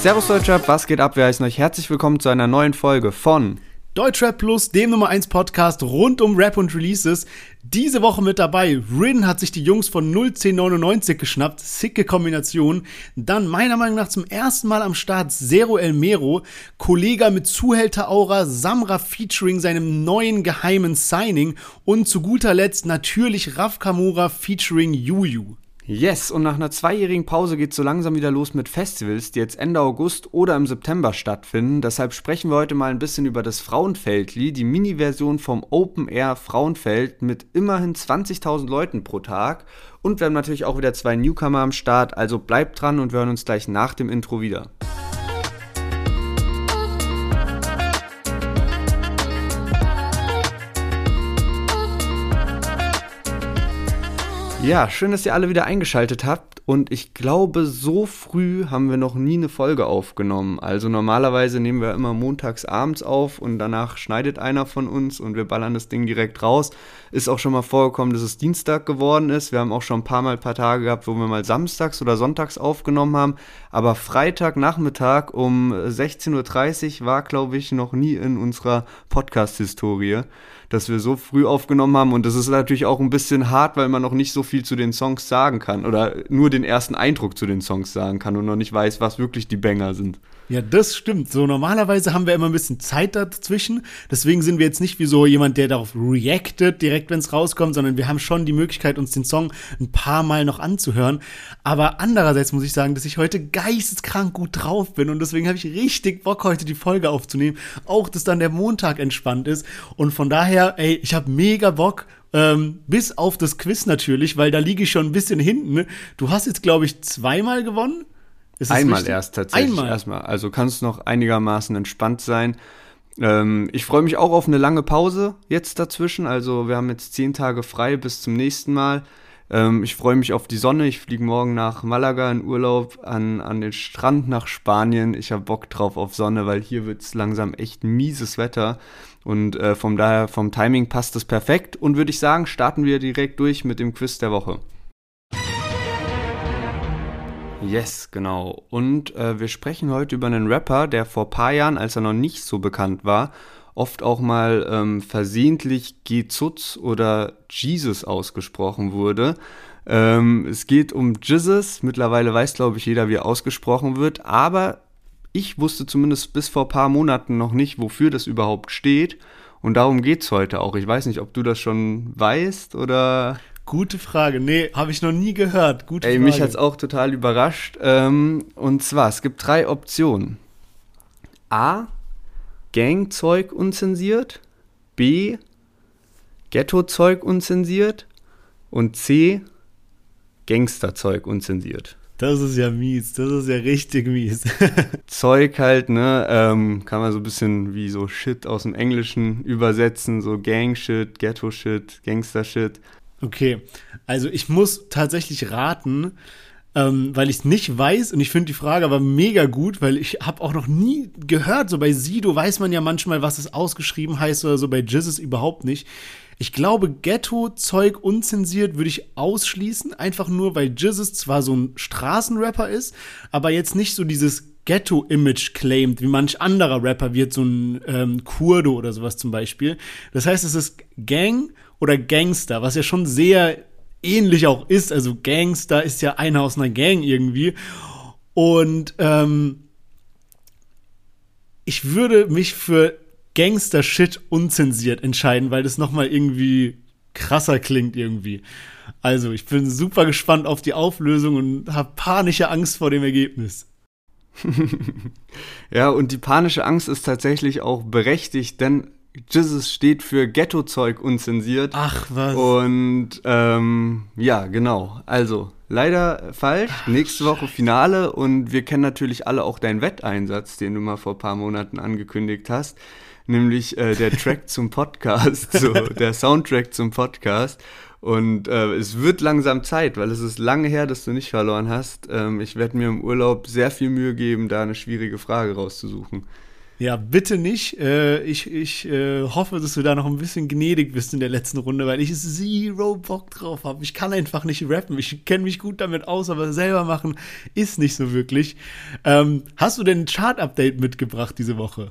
Servus Deutschrap, was geht ab? Wir heißen euch herzlich willkommen zu einer neuen Folge von Deutschrap Plus, dem Nummer 1 Podcast rund um Rap und Releases. Diese Woche mit dabei. Rin hat sich die Jungs von 01099 geschnappt. Sicke Kombination. Dann meiner Meinung nach zum ersten Mal am Start Zero El Mero. Kollega mit Zuhälter-Aura. Samra featuring seinem neuen geheimen Signing. Und zu guter Letzt natürlich Raf Kamura featuring Yuyu. Yes, und nach einer zweijährigen Pause geht es so langsam wieder los mit Festivals, die jetzt Ende August oder im September stattfinden. Deshalb sprechen wir heute mal ein bisschen über das Frauenfeldli, die Mini-Version vom Open Air Frauenfeld mit immerhin 20.000 Leuten pro Tag. Und wir haben natürlich auch wieder zwei Newcomer am Start, also bleibt dran und wir hören uns gleich nach dem Intro wieder. Ja, schön, dass ihr alle wieder eingeschaltet habt. Und ich glaube, so früh haben wir noch nie eine Folge aufgenommen. Also normalerweise nehmen wir immer montags abends auf und danach schneidet einer von uns und wir ballern das Ding direkt raus. Ist auch schon mal vorgekommen, dass es Dienstag geworden ist. Wir haben auch schon ein paar Mal ein paar Tage gehabt, wo wir mal samstags oder sonntags aufgenommen haben. Aber Freitagnachmittag um 16.30 Uhr war, glaube ich, noch nie in unserer Podcast-Historie dass wir so früh aufgenommen haben. Und das ist natürlich auch ein bisschen hart, weil man noch nicht so viel zu den Songs sagen kann oder nur den ersten Eindruck zu den Songs sagen kann und noch nicht weiß, was wirklich die Banger sind. Ja, das stimmt. So normalerweise haben wir immer ein bisschen Zeit dazwischen. Deswegen sind wir jetzt nicht wie so jemand, der darauf reactet, direkt wenn es rauskommt, sondern wir haben schon die Möglichkeit, uns den Song ein paar Mal noch anzuhören. Aber andererseits muss ich sagen, dass ich heute geisteskrank gut drauf bin und deswegen habe ich richtig Bock, heute die Folge aufzunehmen. Auch, dass dann der Montag entspannt ist. Und von daher, ey, ich habe mega Bock. Ähm, bis auf das Quiz natürlich, weil da liege ich schon ein bisschen hinten. Du hast jetzt, glaube ich, zweimal gewonnen. Einmal richtig? erst tatsächlich. Einmal. Erstmal. Also kannst noch einigermaßen entspannt sein. Ähm, ich freue mich auch auf eine lange Pause jetzt dazwischen. Also wir haben jetzt zehn Tage frei bis zum nächsten Mal. Ähm, ich freue mich auf die Sonne. Ich fliege morgen nach Malaga in Urlaub an, an den Strand nach Spanien. Ich habe Bock drauf auf Sonne, weil hier wird es langsam echt mieses Wetter. Und äh, vom daher, vom Timing passt es perfekt. Und würde ich sagen, starten wir direkt durch mit dem Quiz der Woche. Yes, genau. Und äh, wir sprechen heute über einen Rapper, der vor ein paar Jahren, als er noch nicht so bekannt war, oft auch mal ähm, versehentlich Gezutz oder Jesus ausgesprochen wurde. Ähm, es geht um Jesus. Mittlerweile weiß, glaube ich, jeder, wie er ausgesprochen wird. Aber ich wusste zumindest bis vor ein paar Monaten noch nicht, wofür das überhaupt steht. Und darum geht es heute auch. Ich weiß nicht, ob du das schon weißt oder. Gute Frage. Nee, habe ich noch nie gehört. Gute Ey, Frage. mich hat es auch total überrascht. Ähm, und zwar, es gibt drei Optionen. A. Gangzeug unzensiert. B. Ghettozeug unzensiert. Und C. Gangsterzeug unzensiert. Das ist ja mies, das ist ja richtig mies. Zeug halt, ne, ähm, kann man so ein bisschen wie so Shit aus dem Englischen übersetzen, so Gang-Shit, Ghetto-Shit, Gangster-Shit. Okay, also ich muss tatsächlich raten, ähm, weil ich es nicht weiß und ich finde die Frage aber mega gut, weil ich habe auch noch nie gehört, so bei Sido weiß man ja manchmal, was es ausgeschrieben heißt oder so, bei Jizzes überhaupt nicht. Ich glaube, Ghetto-Zeug unzensiert würde ich ausschließen, einfach nur, weil Jizzes zwar so ein Straßenrapper ist, aber jetzt nicht so dieses Ghetto-Image claimt, wie manch anderer Rapper wird, so ein ähm, Kurdo oder sowas zum Beispiel. Das heißt, es ist Gang oder Gangster, was ja schon sehr ähnlich auch ist. Also Gangster ist ja einer aus einer Gang irgendwie. Und ähm, ich würde mich für Gangster-Shit unzensiert entscheiden, weil das nochmal irgendwie krasser klingt irgendwie. Also, ich bin super gespannt auf die Auflösung und habe panische Angst vor dem Ergebnis. ja, und die panische Angst ist tatsächlich auch berechtigt, denn Jesus steht für Ghetto-Zeug unzensiert. Ach, was. Und ähm, ja, genau. Also, leider falsch. Ach, Nächste Woche Finale und wir kennen natürlich alle auch deinen Wetteinsatz, den du mal vor ein paar Monaten angekündigt hast. Nämlich äh, der Track zum Podcast, so der Soundtrack zum Podcast. Und äh, es wird langsam Zeit, weil es ist lange her, dass du nicht verloren hast. Ähm, ich werde mir im Urlaub sehr viel Mühe geben, da eine schwierige Frage rauszusuchen. Ja, bitte nicht. Äh, ich ich äh, hoffe, dass du da noch ein bisschen gnädig bist in der letzten Runde, weil ich zero Bock drauf habe. Ich kann einfach nicht rappen. Ich kenne mich gut damit aus, aber selber machen ist nicht so wirklich. Ähm, hast du denn ein Chart-Update mitgebracht diese Woche?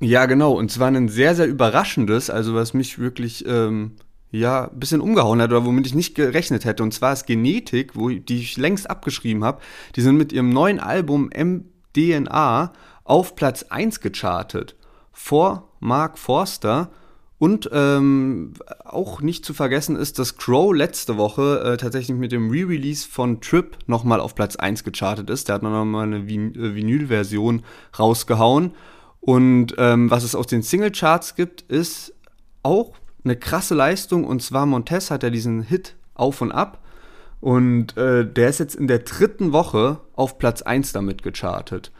Ja, genau. Und zwar ein sehr, sehr überraschendes, also was mich wirklich ähm, ja, ein bisschen umgehauen hat oder womit ich nicht gerechnet hätte. Und zwar ist Genetik, wo, die ich längst abgeschrieben habe. Die sind mit ihrem neuen Album MDNA auf Platz 1 gechartet. Vor Mark Forster. Und ähm, auch nicht zu vergessen ist, dass Crow letzte Woche äh, tatsächlich mit dem Re-Release von Trip nochmal auf Platz 1 gechartet ist. Der hat nochmal eine Vin äh, Vinyl-Version rausgehauen. Und ähm, was es aus den Single-Charts gibt, ist auch eine krasse Leistung. Und zwar Montez hat ja diesen Hit auf und ab. Und äh, der ist jetzt in der dritten Woche auf Platz 1 damit gechartet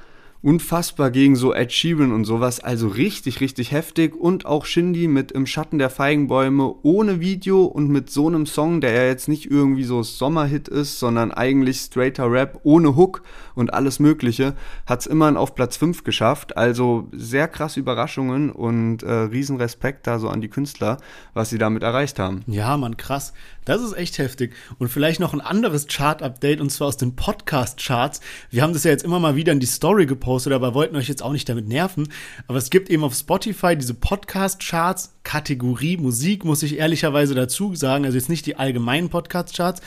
unfassbar gegen so Ed Sheeran und sowas. Also richtig, richtig heftig. Und auch Shindy mit Im Schatten der Feigenbäume ohne Video und mit so einem Song, der ja jetzt nicht irgendwie so Sommerhit ist, sondern eigentlich straighter Rap ohne Hook und alles Mögliche, hat es immerhin auf Platz 5 geschafft. Also sehr krass Überraschungen und äh, Riesenrespekt da so an die Künstler, was sie damit erreicht haben. Ja, man, krass. Das ist echt heftig. Und vielleicht noch ein anderes Chart-Update und zwar aus den Podcast-Charts. Wir haben das ja jetzt immer mal wieder in die Story gepostet, aber wollten euch jetzt auch nicht damit nerven. Aber es gibt eben auf Spotify diese Podcast-Charts, Kategorie Musik, muss ich ehrlicherweise dazu sagen. Also jetzt nicht die allgemeinen Podcast-Charts.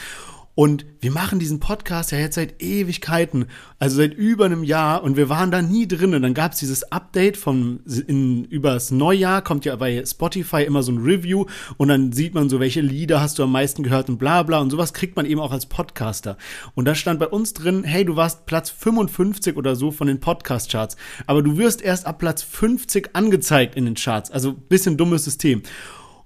Und wir machen diesen Podcast ja jetzt seit Ewigkeiten, also seit über einem Jahr und wir waren da nie drin. Und dann gab es dieses Update vom in, übers Neujahr, kommt ja bei Spotify immer so ein Review und dann sieht man so, welche Lieder hast du am meisten gehört und bla bla und sowas kriegt man eben auch als Podcaster. Und da stand bei uns drin, hey, du warst Platz 55 oder so von den Podcast-Charts, aber du wirst erst ab Platz 50 angezeigt in den Charts. Also bisschen dummes System.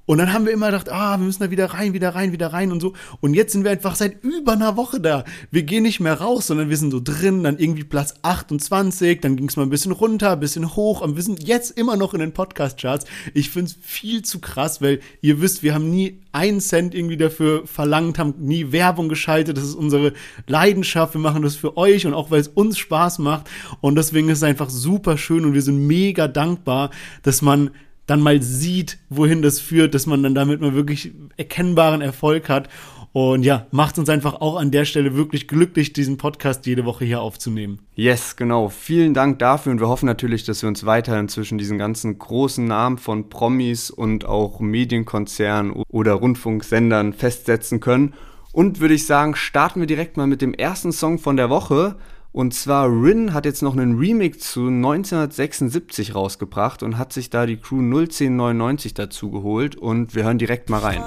Und dann haben wir immer gedacht, ah, wir müssen da wieder rein, wieder rein, wieder rein und so. Und jetzt sind wir einfach seit über einer Woche da. Wir gehen nicht mehr raus, sondern wir sind so drin, dann irgendwie Platz 28, dann ging es mal ein bisschen runter, ein bisschen hoch und wir sind jetzt immer noch in den Podcast-Charts. Ich finde es viel zu krass, weil ihr wisst, wir haben nie einen Cent irgendwie dafür verlangt, haben nie Werbung geschaltet. Das ist unsere Leidenschaft. Wir machen das für euch und auch weil es uns Spaß macht. Und deswegen ist es einfach super schön und wir sind mega dankbar, dass man dann mal sieht, wohin das führt, dass man dann damit mal wirklich erkennbaren Erfolg hat. Und ja, macht uns einfach auch an der Stelle wirklich glücklich, diesen Podcast jede Woche hier aufzunehmen. Yes, genau. Vielen Dank dafür und wir hoffen natürlich, dass wir uns weiterhin zwischen diesen ganzen großen Namen von Promis und auch Medienkonzernen oder Rundfunksendern festsetzen können. Und würde ich sagen, starten wir direkt mal mit dem ersten Song von der Woche. Und zwar Rin hat jetzt noch einen Remix zu 1976 rausgebracht und hat sich da die Crew 01099 dazu geholt und wir hören direkt mal rein.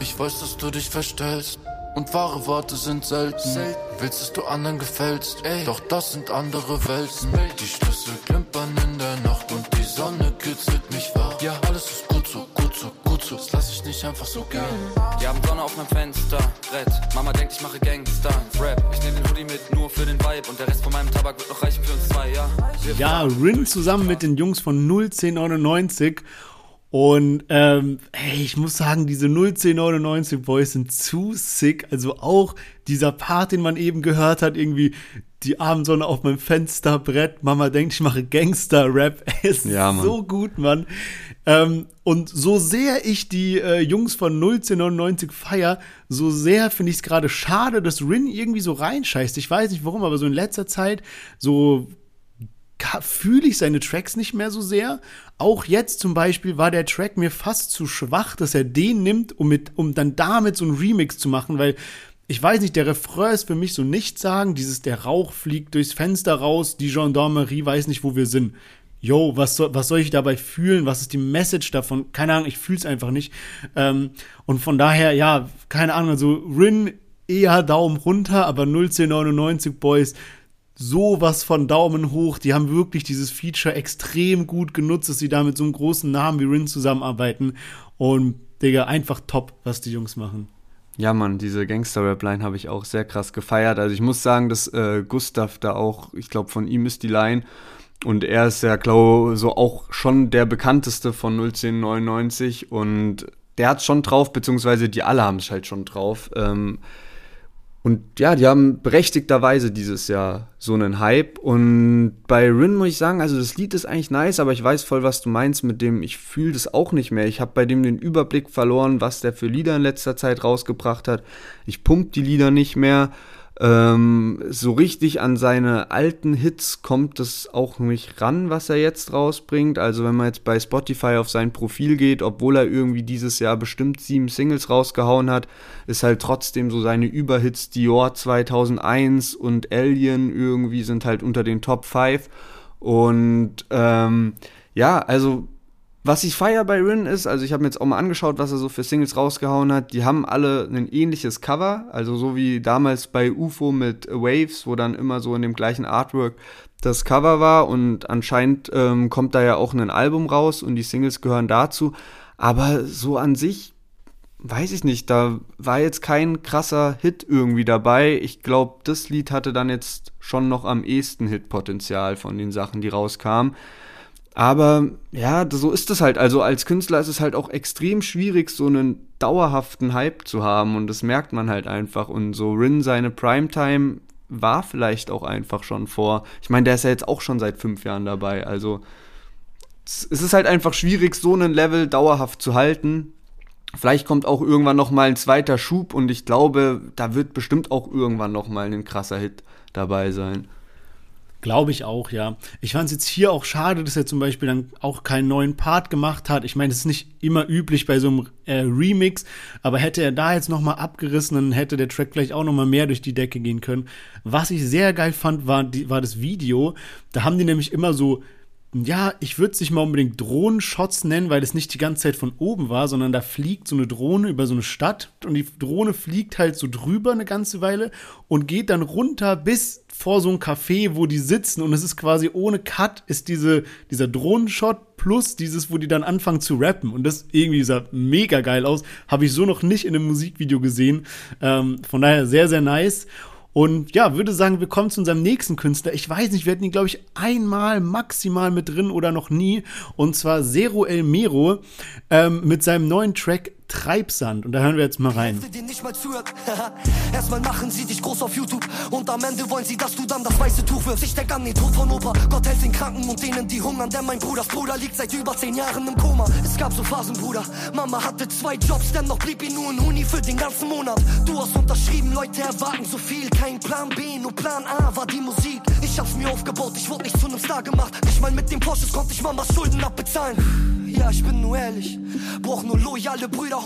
Ich weiß, dass du dich verstellst und wahre Worte sind selten. Willst, dass du anderen gefällst, Ey. doch das sind andere Welten. Die Schlüssel klimpern in Das lass ich nicht einfach so gehen. Die haben Sonne auf meinem Fenster, Brett. Mama denkt, ich mache Gangster, Rap. Ich nehme den Hoodie mit nur für den Vibe und der Rest von meinem Tabak wird noch reichen für uns zwei, ja. ja, Rin zusammen mit den Jungs von 01099 und ähm, hey, ich muss sagen, diese 01099 Boys sind zu sick. Also auch dieser Part, den man eben gehört hat, irgendwie die Abendsonne auf meinem Fensterbrett. Mama denkt, ich mache Gangster-Rap. Ist ja, so gut, Mann. Ähm, und so sehr ich die äh, Jungs von 01099 feier, so sehr finde ich es gerade schade, dass Rin irgendwie so reinscheißt. Ich weiß nicht warum, aber so in letzter Zeit so fühle ich seine Tracks nicht mehr so sehr. Auch jetzt zum Beispiel war der Track mir fast zu schwach, dass er den nimmt, um, mit, um dann damit so ein Remix zu machen, weil ich weiß nicht, der Refrain ist für mich so nichts sagen, dieses der Rauch fliegt durchs Fenster raus, die Gendarmerie weiß nicht, wo wir sind. Yo, was soll, was soll ich dabei fühlen? Was ist die Message davon? Keine Ahnung, ich fühle es einfach nicht. Ähm, und von daher, ja, keine Ahnung, also Rin eher Daumen runter, aber 01099 Boys sowas von Daumen hoch. Die haben wirklich dieses Feature extrem gut genutzt, dass sie da mit so einem großen Namen wie Rin zusammenarbeiten. Und, Digga, einfach top, was die Jungs machen. Ja, Mann, diese Gangster-Rap-Line habe ich auch sehr krass gefeiert. Also ich muss sagen, dass äh, Gustav da auch, ich glaube, von ihm ist die Line. Und er ist ja, glaube so auch schon der bekannteste von 01099. Und der hat schon drauf, beziehungsweise die alle haben es halt schon drauf. Ähm, und ja, die haben berechtigterweise dieses Jahr so einen Hype. Und bei Rin muss ich sagen, also das Lied ist eigentlich nice, aber ich weiß voll, was du meinst mit dem, ich fühle das auch nicht mehr. Ich habe bei dem den Überblick verloren, was der für Lieder in letzter Zeit rausgebracht hat. Ich pump die Lieder nicht mehr. Ähm, so richtig an seine alten Hits kommt es auch nicht ran, was er jetzt rausbringt. Also wenn man jetzt bei Spotify auf sein Profil geht, obwohl er irgendwie dieses Jahr bestimmt sieben Singles rausgehauen hat, ist halt trotzdem so seine Überhits Dior 2001 und Alien irgendwie sind halt unter den Top 5. Und ähm, ja, also was ich feier bei Rin ist, also ich habe mir jetzt auch mal angeschaut, was er so für Singles rausgehauen hat. Die haben alle ein ähnliches Cover, also so wie damals bei UFO mit Waves, wo dann immer so in dem gleichen Artwork das Cover war und anscheinend ähm, kommt da ja auch ein Album raus und die Singles gehören dazu. Aber so an sich weiß ich nicht, da war jetzt kein krasser Hit irgendwie dabei. Ich glaube, das Lied hatte dann jetzt schon noch am ehesten Hitpotenzial von den Sachen, die rauskamen. Aber ja, so ist es halt. Also als Künstler ist es halt auch extrem schwierig, so einen dauerhaften Hype zu haben und das merkt man halt einfach. Und so Rin seine Primetime war vielleicht auch einfach schon vor. Ich meine, der ist ja jetzt auch schon seit fünf Jahren dabei. Also es ist halt einfach schwierig, so einen Level dauerhaft zu halten. Vielleicht kommt auch irgendwann noch mal ein zweiter Schub und ich glaube, da wird bestimmt auch irgendwann noch mal ein krasser Hit dabei sein. Glaube ich auch, ja. Ich fand es jetzt hier auch schade, dass er zum Beispiel dann auch keinen neuen Part gemacht hat. Ich meine, es ist nicht immer üblich bei so einem äh, Remix, aber hätte er da jetzt nochmal abgerissen, dann hätte der Track vielleicht auch nochmal mehr durch die Decke gehen können. Was ich sehr geil fand, war, die, war das Video. Da haben die nämlich immer so ja, ich würde es nicht mal unbedingt Drohnenshots nennen, weil es nicht die ganze Zeit von oben war, sondern da fliegt so eine Drohne über so eine Stadt und die Drohne fliegt halt so drüber eine ganze Weile und geht dann runter bis vor so ein Café, wo die sitzen und es ist quasi ohne Cut ist diese, dieser Drohnenshot plus dieses, wo die dann anfangen zu rappen und das irgendwie sah mega geil aus. Habe ich so noch nicht in einem Musikvideo gesehen. Ähm, von daher sehr, sehr nice. Und ja, würde sagen, wir kommen zu unserem nächsten Künstler. Ich weiß nicht, wir hatten ihn, glaube ich, einmal maximal mit drin oder noch nie. Und zwar Zero El Mero ähm, mit seinem neuen Track Treibsand. Und da hören wir jetzt mal rein. Erstmal machen sie dich groß auf YouTube und am Ende wollen sie, dass du dann das weiße Tuch wirfst. Ich denk an den Tod von Opa. Gott hält den Kranken und denen, die hungern. Denn mein Bruders Bruder liegt seit über zehn Jahren im Koma. Es gab so Phasen, Bruder. Mama hatte zwei Jobs, dennoch blieb ihr nur ein Uni für den ganzen Monat. Du hast unterschrieben, Leute erwarten so viel. Kein Plan B, nur Plan A war die Musik. Ich hab's mir aufgebaut, ich wurde nicht zu einem Star gemacht. Nicht mal mit dem Porsches konnte ich Mamas Schulden abbezahlen. Ja, ich bin nur ehrlich. Brauch nur loyale Brüder.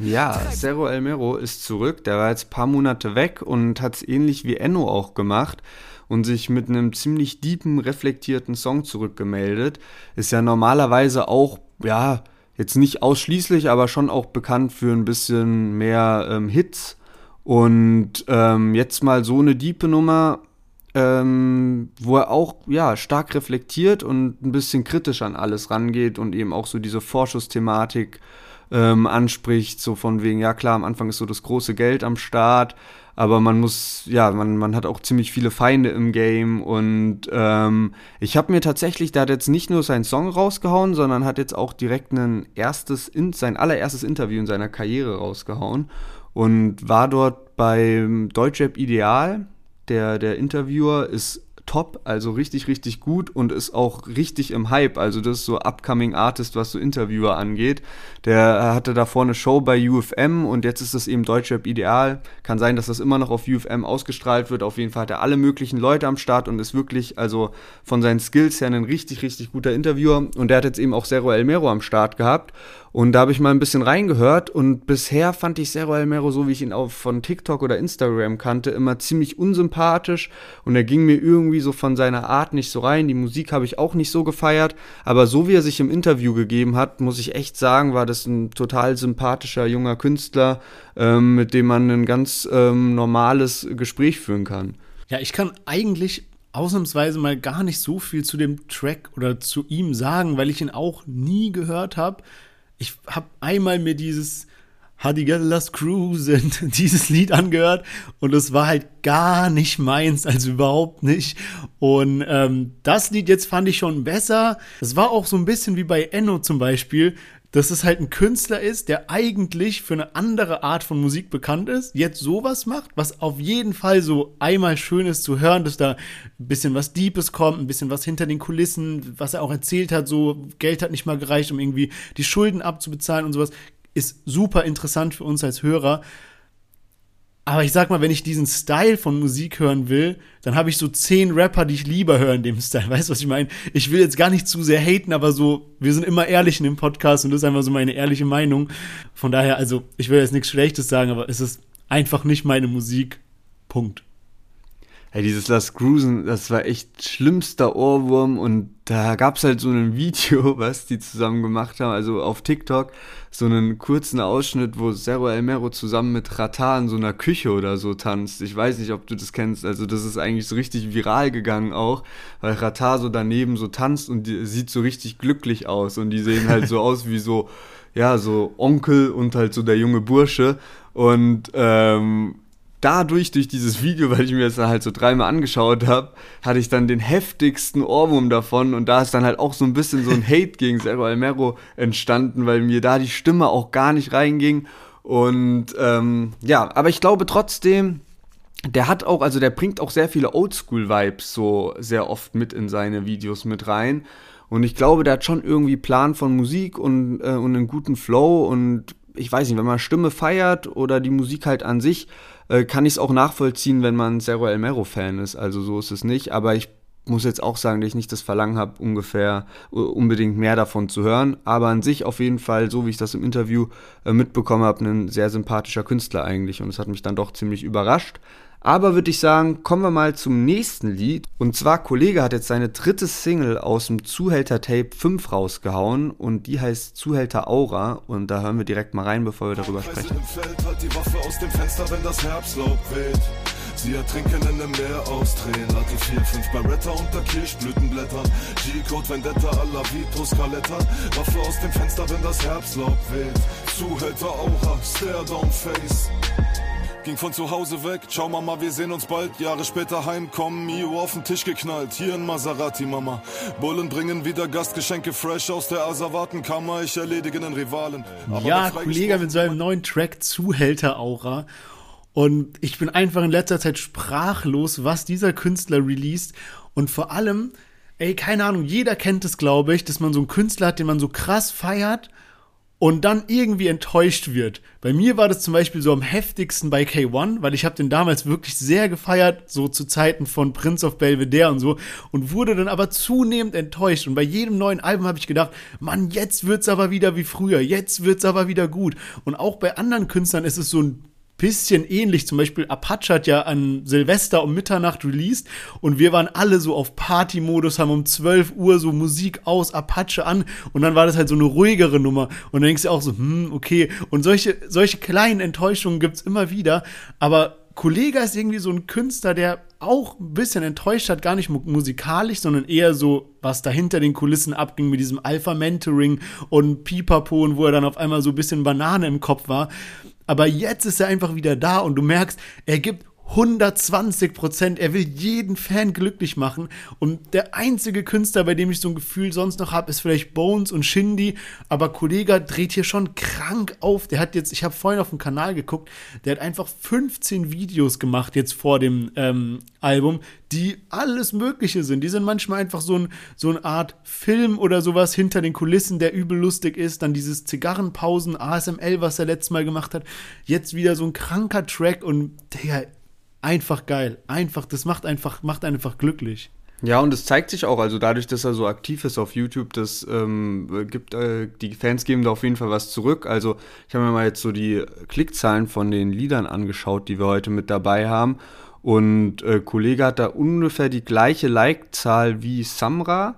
Ja, Cerro Elmero ist zurück. Der war jetzt ein paar Monate weg und hat es ähnlich wie Enno auch gemacht und sich mit einem ziemlich deepen, reflektierten Song zurückgemeldet. Ist ja normalerweise auch, ja, jetzt nicht ausschließlich, aber schon auch bekannt für ein bisschen mehr ähm, Hits. Und ähm, jetzt mal so eine diepe Nummer ähm, wo er auch ja stark reflektiert und ein bisschen kritisch an alles rangeht und eben auch so diese Vorschussthematik ähm, anspricht, so von wegen, ja klar, am Anfang ist so das große Geld am Start, aber man muss, ja, man, man hat auch ziemlich viele Feinde im Game und ähm, ich habe mir tatsächlich, der hat jetzt nicht nur seinen Song rausgehauen, sondern hat jetzt auch direkt ein erstes, sein allererstes Interview in seiner Karriere rausgehauen und war dort beim Deutschrap Ideal, der, der Interviewer ist top, also richtig, richtig gut und ist auch richtig im Hype. Also das ist so Upcoming Artist, was so Interviewer angeht. Der hatte davor eine Show bei UFM und jetzt ist das eben Deutschrap Ideal. Kann sein, dass das immer noch auf UFM ausgestrahlt wird. Auf jeden Fall hat er alle möglichen Leute am Start und ist wirklich, also von seinen Skills her ein richtig, richtig guter Interviewer. Und der hat jetzt eben auch Zero Elmero am Start gehabt. Und da habe ich mal ein bisschen reingehört und bisher fand ich Cerro Almero, so wie ich ihn auch von TikTok oder Instagram kannte, immer ziemlich unsympathisch und er ging mir irgendwie so von seiner Art nicht so rein. Die Musik habe ich auch nicht so gefeiert, aber so wie er sich im Interview gegeben hat, muss ich echt sagen, war das ein total sympathischer junger Künstler, ähm, mit dem man ein ganz ähm, normales Gespräch führen kann. Ja, ich kann eigentlich ausnahmsweise mal gar nicht so viel zu dem Track oder zu ihm sagen, weil ich ihn auch nie gehört habe ich habe einmal mir dieses Get Last Cruise dieses Lied angehört und es war halt gar nicht meins, also überhaupt nicht. Und ähm, das Lied jetzt fand ich schon besser. Es war auch so ein bisschen wie bei Enno zum Beispiel, dass es halt ein Künstler ist, der eigentlich für eine andere Art von Musik bekannt ist, jetzt sowas macht, was auf jeden Fall so einmal schön ist zu hören, dass da ein bisschen was Deepes kommt, ein bisschen was hinter den Kulissen, was er auch erzählt hat, so Geld hat nicht mal gereicht, um irgendwie die Schulden abzubezahlen und sowas, ist super interessant für uns als Hörer. Aber ich sag mal, wenn ich diesen Style von Musik hören will, dann habe ich so zehn Rapper, die ich lieber höre in dem Style. Weißt du, was ich meine? Ich will jetzt gar nicht zu sehr haten, aber so, wir sind immer ehrlich in dem Podcast und das ist einfach so meine ehrliche Meinung. Von daher, also, ich will jetzt nichts Schlechtes sagen, aber es ist einfach nicht meine Musik. Punkt. Hey, dieses Last Cruisen, das war echt schlimmster Ohrwurm und da gab es halt so ein Video, was die zusammen gemacht haben, also auf TikTok, so einen kurzen Ausschnitt, wo Zero Elmero zusammen mit Rata in so einer Küche oder so tanzt. Ich weiß nicht, ob du das kennst, also das ist eigentlich so richtig viral gegangen auch, weil Rata so daneben so tanzt und sieht so richtig glücklich aus und die sehen halt so aus wie so, ja, so Onkel und halt so der junge Bursche und ähm, dadurch, durch dieses Video, weil ich mir das halt so dreimal angeschaut habe, hatte ich dann den heftigsten Ohrwurm davon und da ist dann halt auch so ein bisschen so ein Hate gegen Zero Almero entstanden, weil mir da die Stimme auch gar nicht reinging und ähm, ja, aber ich glaube trotzdem, der hat auch, also der bringt auch sehr viele Oldschool-Vibes so sehr oft mit in seine Videos mit rein. Und ich glaube, der hat schon irgendwie Plan von Musik und, äh, und einen guten Flow und ich weiß nicht, wenn man Stimme feiert oder die Musik halt an sich, äh, kann ich es auch nachvollziehen, wenn man Zero El Mero-Fan ist. Also so ist es nicht. Aber ich muss jetzt auch sagen, dass ich nicht das Verlangen habe, ungefähr uh, unbedingt mehr davon zu hören. Aber an sich auf jeden Fall, so wie ich das im Interview äh, mitbekommen habe, ein sehr sympathischer Künstler eigentlich. Und es hat mich dann doch ziemlich überrascht. Aber würde ich sagen, kommen wir mal zum nächsten Lied. Und zwar, Kollege hat jetzt seine dritte Single aus dem Zuhälter-Tape 5 rausgehauen und die heißt Zuhälter Aura. Und da hören wir direkt mal rein, bevor wir darüber sprechen. Feld, die Waffe aus dem Fenster, wenn das Herbstlaub weht. Sie ertrinken in dem Meer ausdrehen. Lati 4, 5 Beretta unter Kirschblütenblättern. G-Code Vendetta alla Vito Scaletta. Waffe aus dem Fenster, wenn das Herbstlaub weht. Zuhälter Aura, Stare Down Face. Ging von zu Hause weg, ciao Mama, wir sehen uns bald. Jahre später heimkommen, Mio auf den Tisch geknallt. Hier in Maserati, Mama. Bullen bringen wieder Gastgeschenke fresh aus der Asservatenkammer. Ich erledige den Rivalen. Aber ja, Kollege mit seinem neuen Track Zuhälter Aura. Und ich bin einfach in letzter Zeit sprachlos, was dieser Künstler released. Und vor allem, ey, keine Ahnung, jeder kennt es, glaube ich, dass man so einen Künstler hat, den man so krass feiert und dann irgendwie enttäuscht wird. Bei mir war das zum Beispiel so am heftigsten bei K1, weil ich habe den damals wirklich sehr gefeiert, so zu Zeiten von Prince of Belvedere und so, und wurde dann aber zunehmend enttäuscht. Und bei jedem neuen Album habe ich gedacht, Mann, jetzt wird's aber wieder wie früher, jetzt wird's aber wieder gut. Und auch bei anderen Künstlern ist es so ein bisschen ähnlich. Zum Beispiel Apache hat ja an Silvester um Mitternacht released und wir waren alle so auf Party-Modus, haben um 12 Uhr so Musik aus Apache an und dann war das halt so eine ruhigere Nummer. Und dann denkst du auch so, hm, okay. Und solche, solche kleinen Enttäuschungen gibt's immer wieder. Aber Kollega ist irgendwie so ein Künstler, der auch ein bisschen enttäuscht hat, gar nicht musikalisch, sondern eher so, was da hinter den Kulissen abging mit diesem Alpha-Mentoring und Pipapo und wo er dann auf einmal so ein bisschen Banane im Kopf war. Aber jetzt ist er einfach wieder da und du merkst, er gibt 120 Prozent. Er will jeden Fan glücklich machen. Und der einzige Künstler, bei dem ich so ein Gefühl sonst noch habe, ist vielleicht Bones und Shindy. Aber Kollega dreht hier schon krank auf. Der hat jetzt, ich habe vorhin auf dem Kanal geguckt, der hat einfach 15 Videos gemacht jetzt vor dem ähm, Album, die alles Mögliche sind. Die sind manchmal einfach so, ein, so eine Art Film oder sowas hinter den Kulissen, der übel lustig ist. Dann dieses Zigarrenpausen, ASML, was er letztes Mal gemacht hat. Jetzt wieder so ein kranker Track und der einfach geil. Einfach, das macht einfach, macht einfach glücklich. Ja, und es zeigt sich auch, also dadurch, dass er so aktiv ist auf YouTube, das ähm, gibt, äh, die Fans geben da auf jeden Fall was zurück. Also ich habe mir mal jetzt so die Klickzahlen von den Liedern angeschaut, die wir heute mit dabei haben. Und äh, Kollege hat da ungefähr die gleiche Like-Zahl wie Samra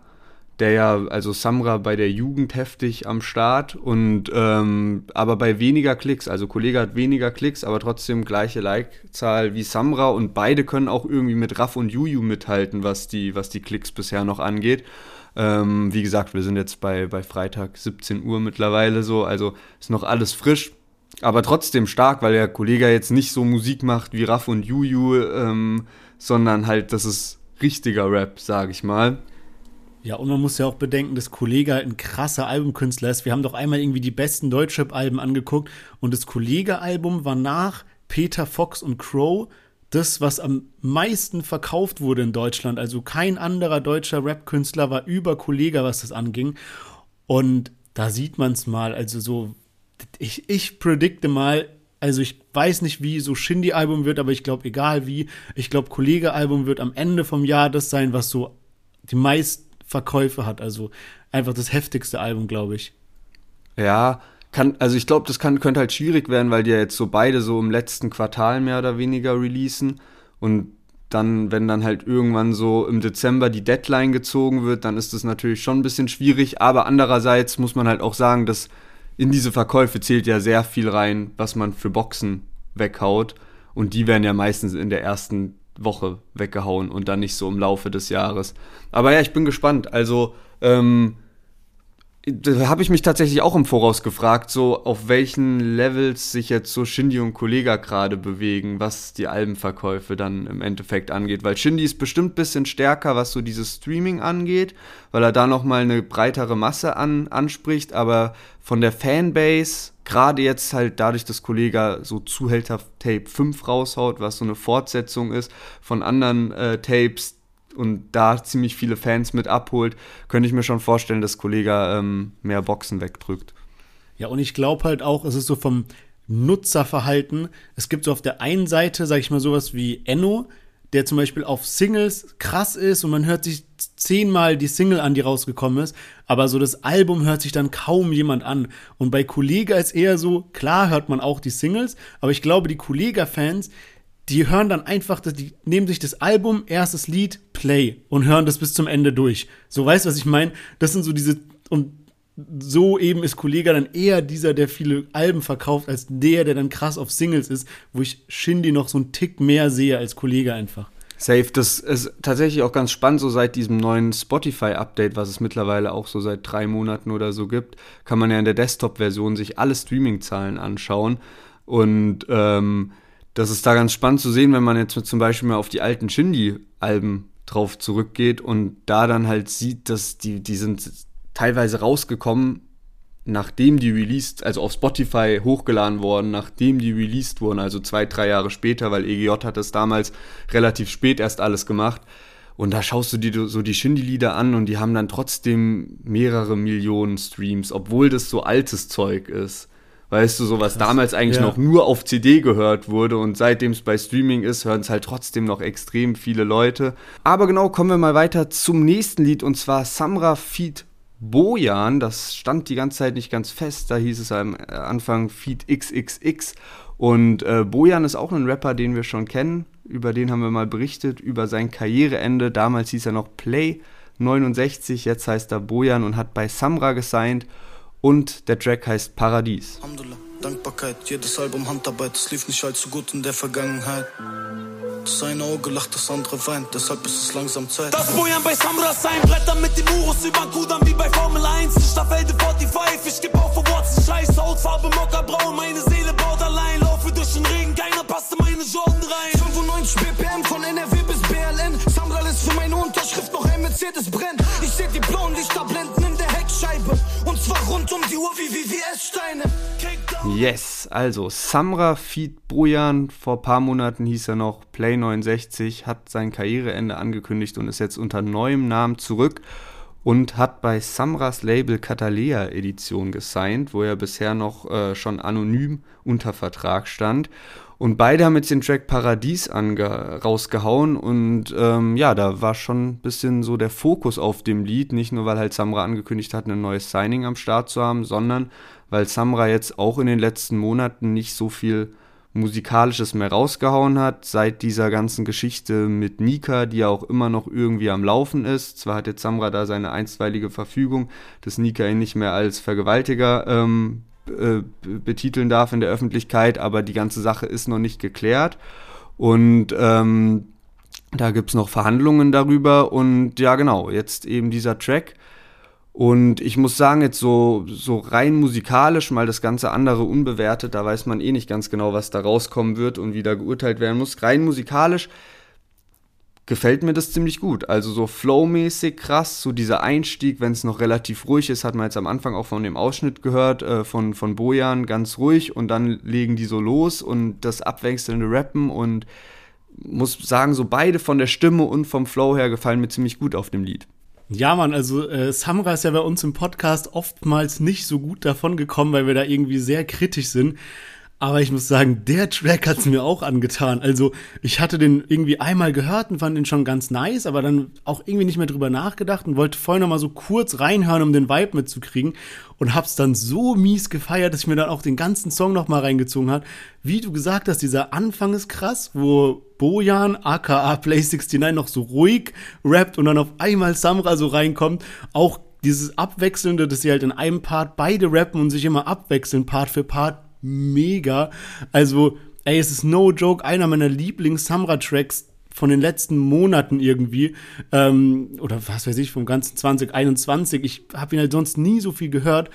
der ja, also Samra bei der Jugend heftig am Start und ähm, aber bei weniger Klicks, also Kollege hat weniger Klicks, aber trotzdem gleiche Like-Zahl wie Samra und beide können auch irgendwie mit Raff und Juju mithalten, was die, was die Klicks bisher noch angeht. Ähm, wie gesagt, wir sind jetzt bei, bei Freitag 17 Uhr mittlerweile so, also ist noch alles frisch, aber trotzdem stark, weil der Kollege jetzt nicht so Musik macht wie Raff und Juju, ähm, sondern halt, das ist richtiger Rap, sag ich mal. Ja, und man muss ja auch bedenken, dass Kollege halt ein krasser Albumkünstler ist. Wir haben doch einmal irgendwie die besten Deutschrap-Alben angeguckt und das Kollege-Album war nach Peter Fox und Crow das, was am meisten verkauft wurde in Deutschland. Also kein anderer deutscher Rap-Künstler war über Kollege, was das anging. Und da sieht man es mal. Also so, ich, ich predikte mal, also ich weiß nicht, wie so Shindy-Album wird, aber ich glaube, egal wie, ich glaube, Kollege-Album wird am Ende vom Jahr das sein, was so die meisten Verkäufe hat. Also einfach das heftigste Album, glaube ich. Ja, kann, also ich glaube, das kann, könnte halt schwierig werden, weil die ja jetzt so beide so im letzten Quartal mehr oder weniger releasen. Und dann, wenn dann halt irgendwann so im Dezember die Deadline gezogen wird, dann ist das natürlich schon ein bisschen schwierig. Aber andererseits muss man halt auch sagen, dass in diese Verkäufe zählt ja sehr viel rein, was man für Boxen weghaut. Und die werden ja meistens in der ersten Woche weggehauen und dann nicht so im Laufe des Jahres. Aber ja, ich bin gespannt. Also, ähm, da habe ich mich tatsächlich auch im Voraus gefragt, so auf welchen Levels sich jetzt so Shindy und Kollega gerade bewegen, was die Albenverkäufe dann im Endeffekt angeht. Weil Shindy ist bestimmt ein bisschen stärker, was so dieses Streaming angeht, weil er da nochmal eine breitere Masse an, anspricht, aber von der Fanbase, gerade jetzt halt dadurch, dass Kollega so Zuhälter Tape 5 raushaut, was so eine Fortsetzung ist von anderen äh, Tapes, und da ziemlich viele Fans mit abholt, könnte ich mir schon vorstellen, dass Kollege ähm, mehr Boxen wegdrückt. Ja, und ich glaube halt auch, es ist so vom Nutzerverhalten. Es gibt so auf der einen Seite, sag ich mal, sowas wie Enno, der zum Beispiel auf Singles krass ist und man hört sich zehnmal die Single an, die rausgekommen ist, aber so das Album hört sich dann kaum jemand an. Und bei Kollega ist eher so, klar hört man auch die Singles, aber ich glaube, die Kollega-Fans, die hören dann einfach, die nehmen sich das Album, erstes Lied, Play und hören das bis zum Ende durch. So, weißt du, was ich meine? Das sind so diese, und so eben ist Kollega dann eher dieser, der viele Alben verkauft, als der, der dann krass auf Singles ist, wo ich Shindy noch so einen Tick mehr sehe als Kollege einfach. Safe, das ist tatsächlich auch ganz spannend, so seit diesem neuen Spotify-Update, was es mittlerweile auch so seit drei Monaten oder so gibt, kann man ja in der Desktop-Version sich alle Streaming-Zahlen anschauen. Und ähm, das ist da ganz spannend zu sehen, wenn man jetzt zum Beispiel mal auf die alten Shindy-Alben drauf zurückgeht und da dann halt sieht, dass die, die sind teilweise rausgekommen, nachdem die released, also auf Spotify hochgeladen worden, nachdem die released wurden, also zwei, drei Jahre später, weil EGJ hat das damals relativ spät erst alles gemacht. Und da schaust du dir so die Shindy-Lieder an und die haben dann trotzdem mehrere Millionen Streams, obwohl das so altes Zeug ist. Weißt du, so was damals eigentlich ja. noch nur auf CD gehört wurde und seitdem es bei Streaming ist, hören es halt trotzdem noch extrem viele Leute. Aber genau, kommen wir mal weiter zum nächsten Lied und zwar Samra Feed Bojan. Das stand die ganze Zeit nicht ganz fest. Da hieß es am Anfang Feed XXX. Und äh, Bojan ist auch ein Rapper, den wir schon kennen. Über den haben wir mal berichtet, über sein Karriereende. Damals hieß er noch Play 69, jetzt heißt er Bojan und hat bei Samra gesigned und der Track heißt Paradies. Dankbarkeit, jedes Album Handarbeit, es lief nicht allzu gut in der Vergangenheit. Das eine Auge lacht, das andere weint, deshalb ist es langsam Zeit. Das Bojan bei Samra sein, Bretter mit dem Urus über Kudam wie bei Formel 1. Staffelde 45, ich geb auf vor Watson, scheiß Hautfarbe, Mockerbraun, meine Yes, also Samra Feed Bojan, vor ein paar Monaten hieß er noch Play 69, hat sein Karriereende angekündigt und ist jetzt unter neuem Namen zurück und hat bei Samras Label Catalea Edition gesigned, wo er bisher noch äh, schon anonym unter Vertrag stand. Und beide haben jetzt den Track Paradies rausgehauen und ähm, ja, da war schon ein bisschen so der Fokus auf dem Lied, nicht nur weil halt Samra angekündigt hat, ein neues Signing am Start zu haben, sondern weil Samra jetzt auch in den letzten Monaten nicht so viel musikalisches mehr rausgehauen hat, seit dieser ganzen Geschichte mit Nika, die ja auch immer noch irgendwie am Laufen ist. Zwar hat jetzt Samra da seine einstweilige Verfügung, dass Nika ihn nicht mehr als Vergewaltiger ähm, äh, betiteln darf in der Öffentlichkeit, aber die ganze Sache ist noch nicht geklärt. Und ähm, da gibt es noch Verhandlungen darüber. Und ja, genau, jetzt eben dieser Track. Und ich muss sagen, jetzt so, so rein musikalisch, mal das ganze andere unbewertet, da weiß man eh nicht ganz genau, was da rauskommen wird und wie da geurteilt werden muss. Rein musikalisch gefällt mir das ziemlich gut. Also so flowmäßig krass, so dieser Einstieg, wenn es noch relativ ruhig ist, hat man jetzt am Anfang auch von dem Ausschnitt gehört, äh, von, von Bojan, ganz ruhig und dann legen die so los und das abwechselnde Rappen und muss sagen, so beide von der Stimme und vom Flow her gefallen mir ziemlich gut auf dem Lied. Ja, Mann, also äh, Samra ist ja bei uns im Podcast oftmals nicht so gut davon gekommen, weil wir da irgendwie sehr kritisch sind. Aber ich muss sagen, der Track hat's mir auch angetan. Also ich hatte den irgendwie einmal gehört und fand den schon ganz nice, aber dann auch irgendwie nicht mehr drüber nachgedacht und wollte vorher noch mal so kurz reinhören, um den Vibe mitzukriegen und hab's dann so mies gefeiert, dass ich mir dann auch den ganzen Song noch mal reingezogen hat. Wie du gesagt hast, dieser Anfang ist krass, wo Bojan aka Play 69 noch so ruhig rappt und dann auf einmal Samra so reinkommt. Auch dieses Abwechselnde, dass sie halt in einem Part beide rappen und sich immer abwechseln, Part für Part, mega. Also, ey, es ist no joke, einer meiner Lieblings-Samra-Tracks von den letzten Monaten irgendwie. Ähm, oder was weiß ich, vom ganzen 2021. Ich habe ihn halt sonst nie so viel gehört.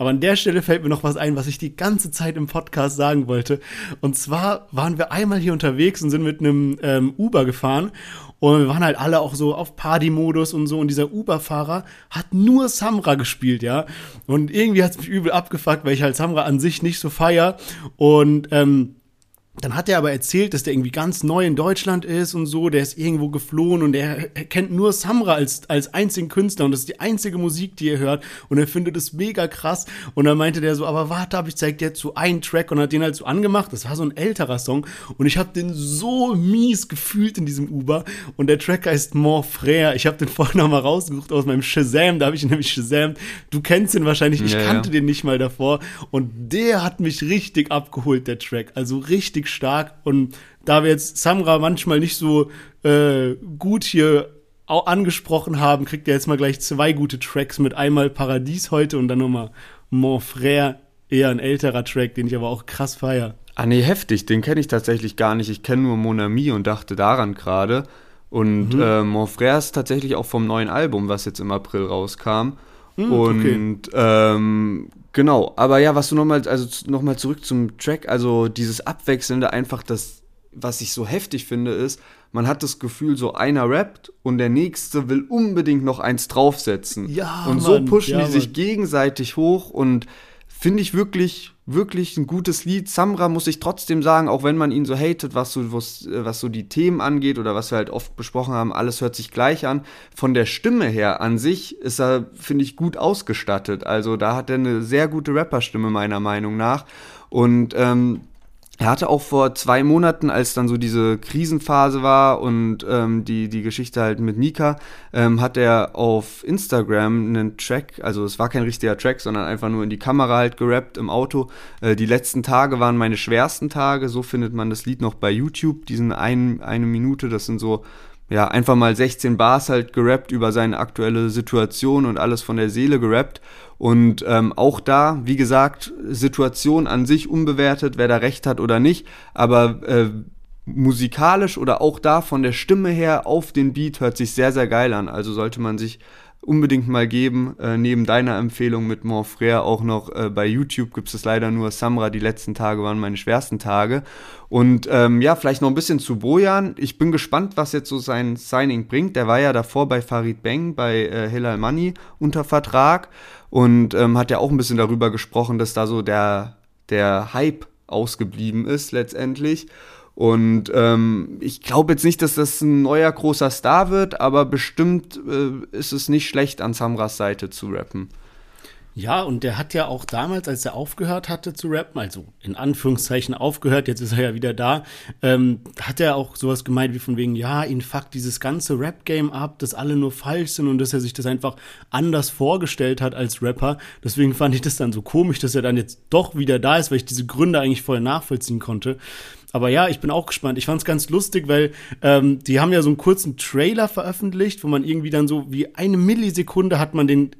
Aber an der Stelle fällt mir noch was ein, was ich die ganze Zeit im Podcast sagen wollte. Und zwar waren wir einmal hier unterwegs und sind mit einem ähm, Uber gefahren. Und wir waren halt alle auch so auf Party-Modus und so. Und dieser Uber-Fahrer hat nur Samra gespielt, ja. Und irgendwie hat es mich übel abgefuckt, weil ich halt Samra an sich nicht so feier. Und ähm, dann hat er aber erzählt, dass der irgendwie ganz neu in Deutschland ist und so, der ist irgendwo geflohen und er, kennt nur Samra als, als einzigen Künstler und das ist die einzige Musik, die er hört. Und er findet es mega krass. Und dann meinte der so, aber warte ab, ich zeig dir jetzt so einen Track und hat den halt so angemacht, das war so ein älterer Song. Und ich habe den so mies gefühlt in diesem Uber. Und der Track heißt Mon Frère, ich habe den vorhin noch mal rausgesucht aus meinem Shazam, da habe ich ihn nämlich Shazam, du kennst ihn wahrscheinlich, ich ja, kannte ja. den nicht mal davor. Und der hat mich richtig abgeholt, der Track, also richtig stark. Und da wir jetzt Samra manchmal nicht so äh, gut hier auch angesprochen haben, kriegt er jetzt mal gleich zwei gute Tracks mit einmal Paradies heute und dann nochmal Mon Frère, eher ein älterer Track, den ich aber auch krass feier. Ah nee, heftig, den kenne ich tatsächlich gar nicht. Ich kenne nur Mon Ami und dachte daran gerade. Und mhm. äh, Mon Frère ist tatsächlich auch vom neuen Album, was jetzt im April rauskam. Mhm, und okay. ähm, Genau, aber ja, was du nochmal, also nochmal zurück zum Track, also dieses Abwechselnde, einfach das, was ich so heftig finde, ist, man hat das Gefühl, so einer rappt und der nächste will unbedingt noch eins draufsetzen. Ja. Und so Mann, pushen ja, die sich gegenseitig hoch und finde ich wirklich, wirklich ein gutes Lied. Samra muss ich trotzdem sagen, auch wenn man ihn so hatet, was so, was, was so die Themen angeht oder was wir halt oft besprochen haben, alles hört sich gleich an. Von der Stimme her an sich ist er, finde ich, gut ausgestattet. Also da hat er eine sehr gute Rapperstimme meiner Meinung nach. Und ähm, er hatte auch vor zwei Monaten, als dann so diese Krisenphase war und ähm, die, die Geschichte halt mit Nika, ähm, hat er auf Instagram einen Track, also es war kein richtiger Track, sondern einfach nur in die Kamera halt gerappt im Auto. Äh, die letzten Tage waren meine schwersten Tage, so findet man das Lied noch bei YouTube, diesen ein, eine Minute, das sind so ja, einfach mal 16 Bars halt gerappt über seine aktuelle Situation und alles von der Seele gerappt. Und ähm, auch da, wie gesagt, Situation an sich unbewertet, wer da recht hat oder nicht, aber äh, musikalisch oder auch da von der Stimme her auf den Beat hört sich sehr, sehr geil an. Also sollte man sich unbedingt mal geben. Äh, neben deiner Empfehlung mit Monfrère auch noch äh, bei YouTube gibt es leider nur Samra. Die letzten Tage waren meine schwersten Tage. Und ähm, ja, vielleicht noch ein bisschen zu Bojan. Ich bin gespannt, was jetzt so sein Signing bringt. Der war ja davor bei Farid Bang, bei äh, Hilal Mani unter Vertrag und ähm, hat ja auch ein bisschen darüber gesprochen, dass da so der, der Hype ausgeblieben ist letztendlich. Und ähm, ich glaube jetzt nicht, dass das ein neuer großer Star wird, aber bestimmt äh, ist es nicht schlecht, an Samras Seite zu rappen. Ja, und der hat ja auch damals, als er aufgehört hatte zu rappen, also in Anführungszeichen aufgehört, jetzt ist er ja wieder da, ähm, hat er auch sowas gemeint wie von wegen, ja, ihn fuckt dieses ganze Rap-Game ab, dass alle nur falsch sind und dass er sich das einfach anders vorgestellt hat als Rapper. Deswegen fand ich das dann so komisch, dass er dann jetzt doch wieder da ist, weil ich diese Gründe eigentlich voll nachvollziehen konnte. Aber ja, ich bin auch gespannt. Ich fand es ganz lustig, weil ähm, die haben ja so einen kurzen Trailer veröffentlicht, wo man irgendwie dann so wie eine Millisekunde hat man den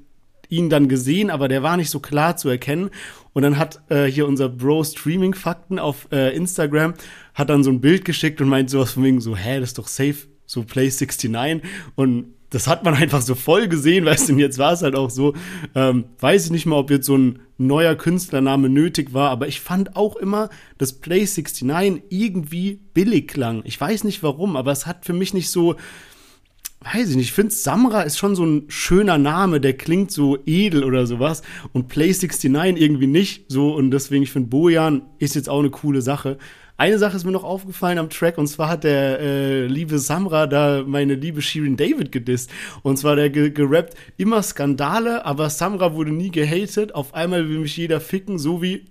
ihn dann gesehen, aber der war nicht so klar zu erkennen. Und dann hat äh, hier unser Bro Streaming Fakten auf äh, Instagram hat dann so ein Bild geschickt und meint sowas von wegen so, hä, das ist doch safe, so Play 69 und das hat man einfach so voll gesehen, weißt du, und jetzt war es halt auch so, ähm, weiß ich nicht mal, ob jetzt so ein neuer Künstlername nötig war, aber ich fand auch immer, dass Play 69 irgendwie billig klang. Ich weiß nicht warum, aber es hat für mich nicht so, weiß ich nicht, ich finde Samra ist schon so ein schöner Name, der klingt so edel oder sowas und Play 69 irgendwie nicht so und deswegen, ich finde Bojan ist jetzt auch eine coole Sache. Eine Sache ist mir noch aufgefallen am Track und zwar hat der äh, liebe Samra da meine liebe Shirin David gedisst. Und zwar der ge gerappt immer Skandale, aber Samra wurde nie gehatet. Auf einmal will mich jeder ficken, so wie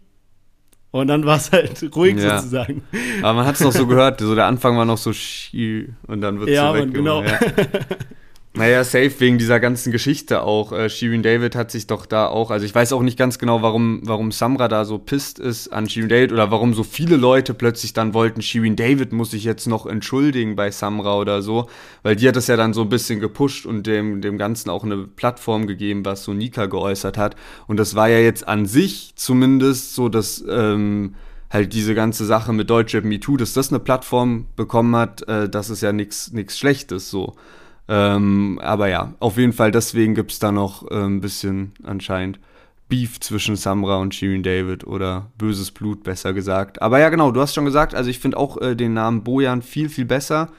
und dann war es halt ruhig ja. sozusagen. Aber man hat es noch so gehört, so der Anfang war noch so und dann wird es ja, so man, genau. Ja. Naja, safe wegen dieser ganzen Geschichte auch. Äh, Shirin David hat sich doch da auch, also ich weiß auch nicht ganz genau, warum, warum Samra da so pisst ist an Shirin David oder warum so viele Leute plötzlich dann wollten, Shirin David muss sich jetzt noch entschuldigen bei Samra oder so, weil die hat das ja dann so ein bisschen gepusht und dem, dem Ganzen auch eine Plattform gegeben, was so Nika geäußert hat. Und das war ja jetzt an sich zumindest so, dass ähm, halt diese ganze Sache mit Deutschrap MeToo, dass das eine Plattform bekommen hat, äh, das ist ja nichts Schlechtes so. Ähm, aber ja, auf jeden Fall deswegen gibt es da noch äh, ein bisschen anscheinend Beef zwischen Samra und Shirin David oder böses Blut, besser gesagt. Aber ja, genau, du hast schon gesagt, also ich finde auch äh, den Namen Bojan viel, viel besser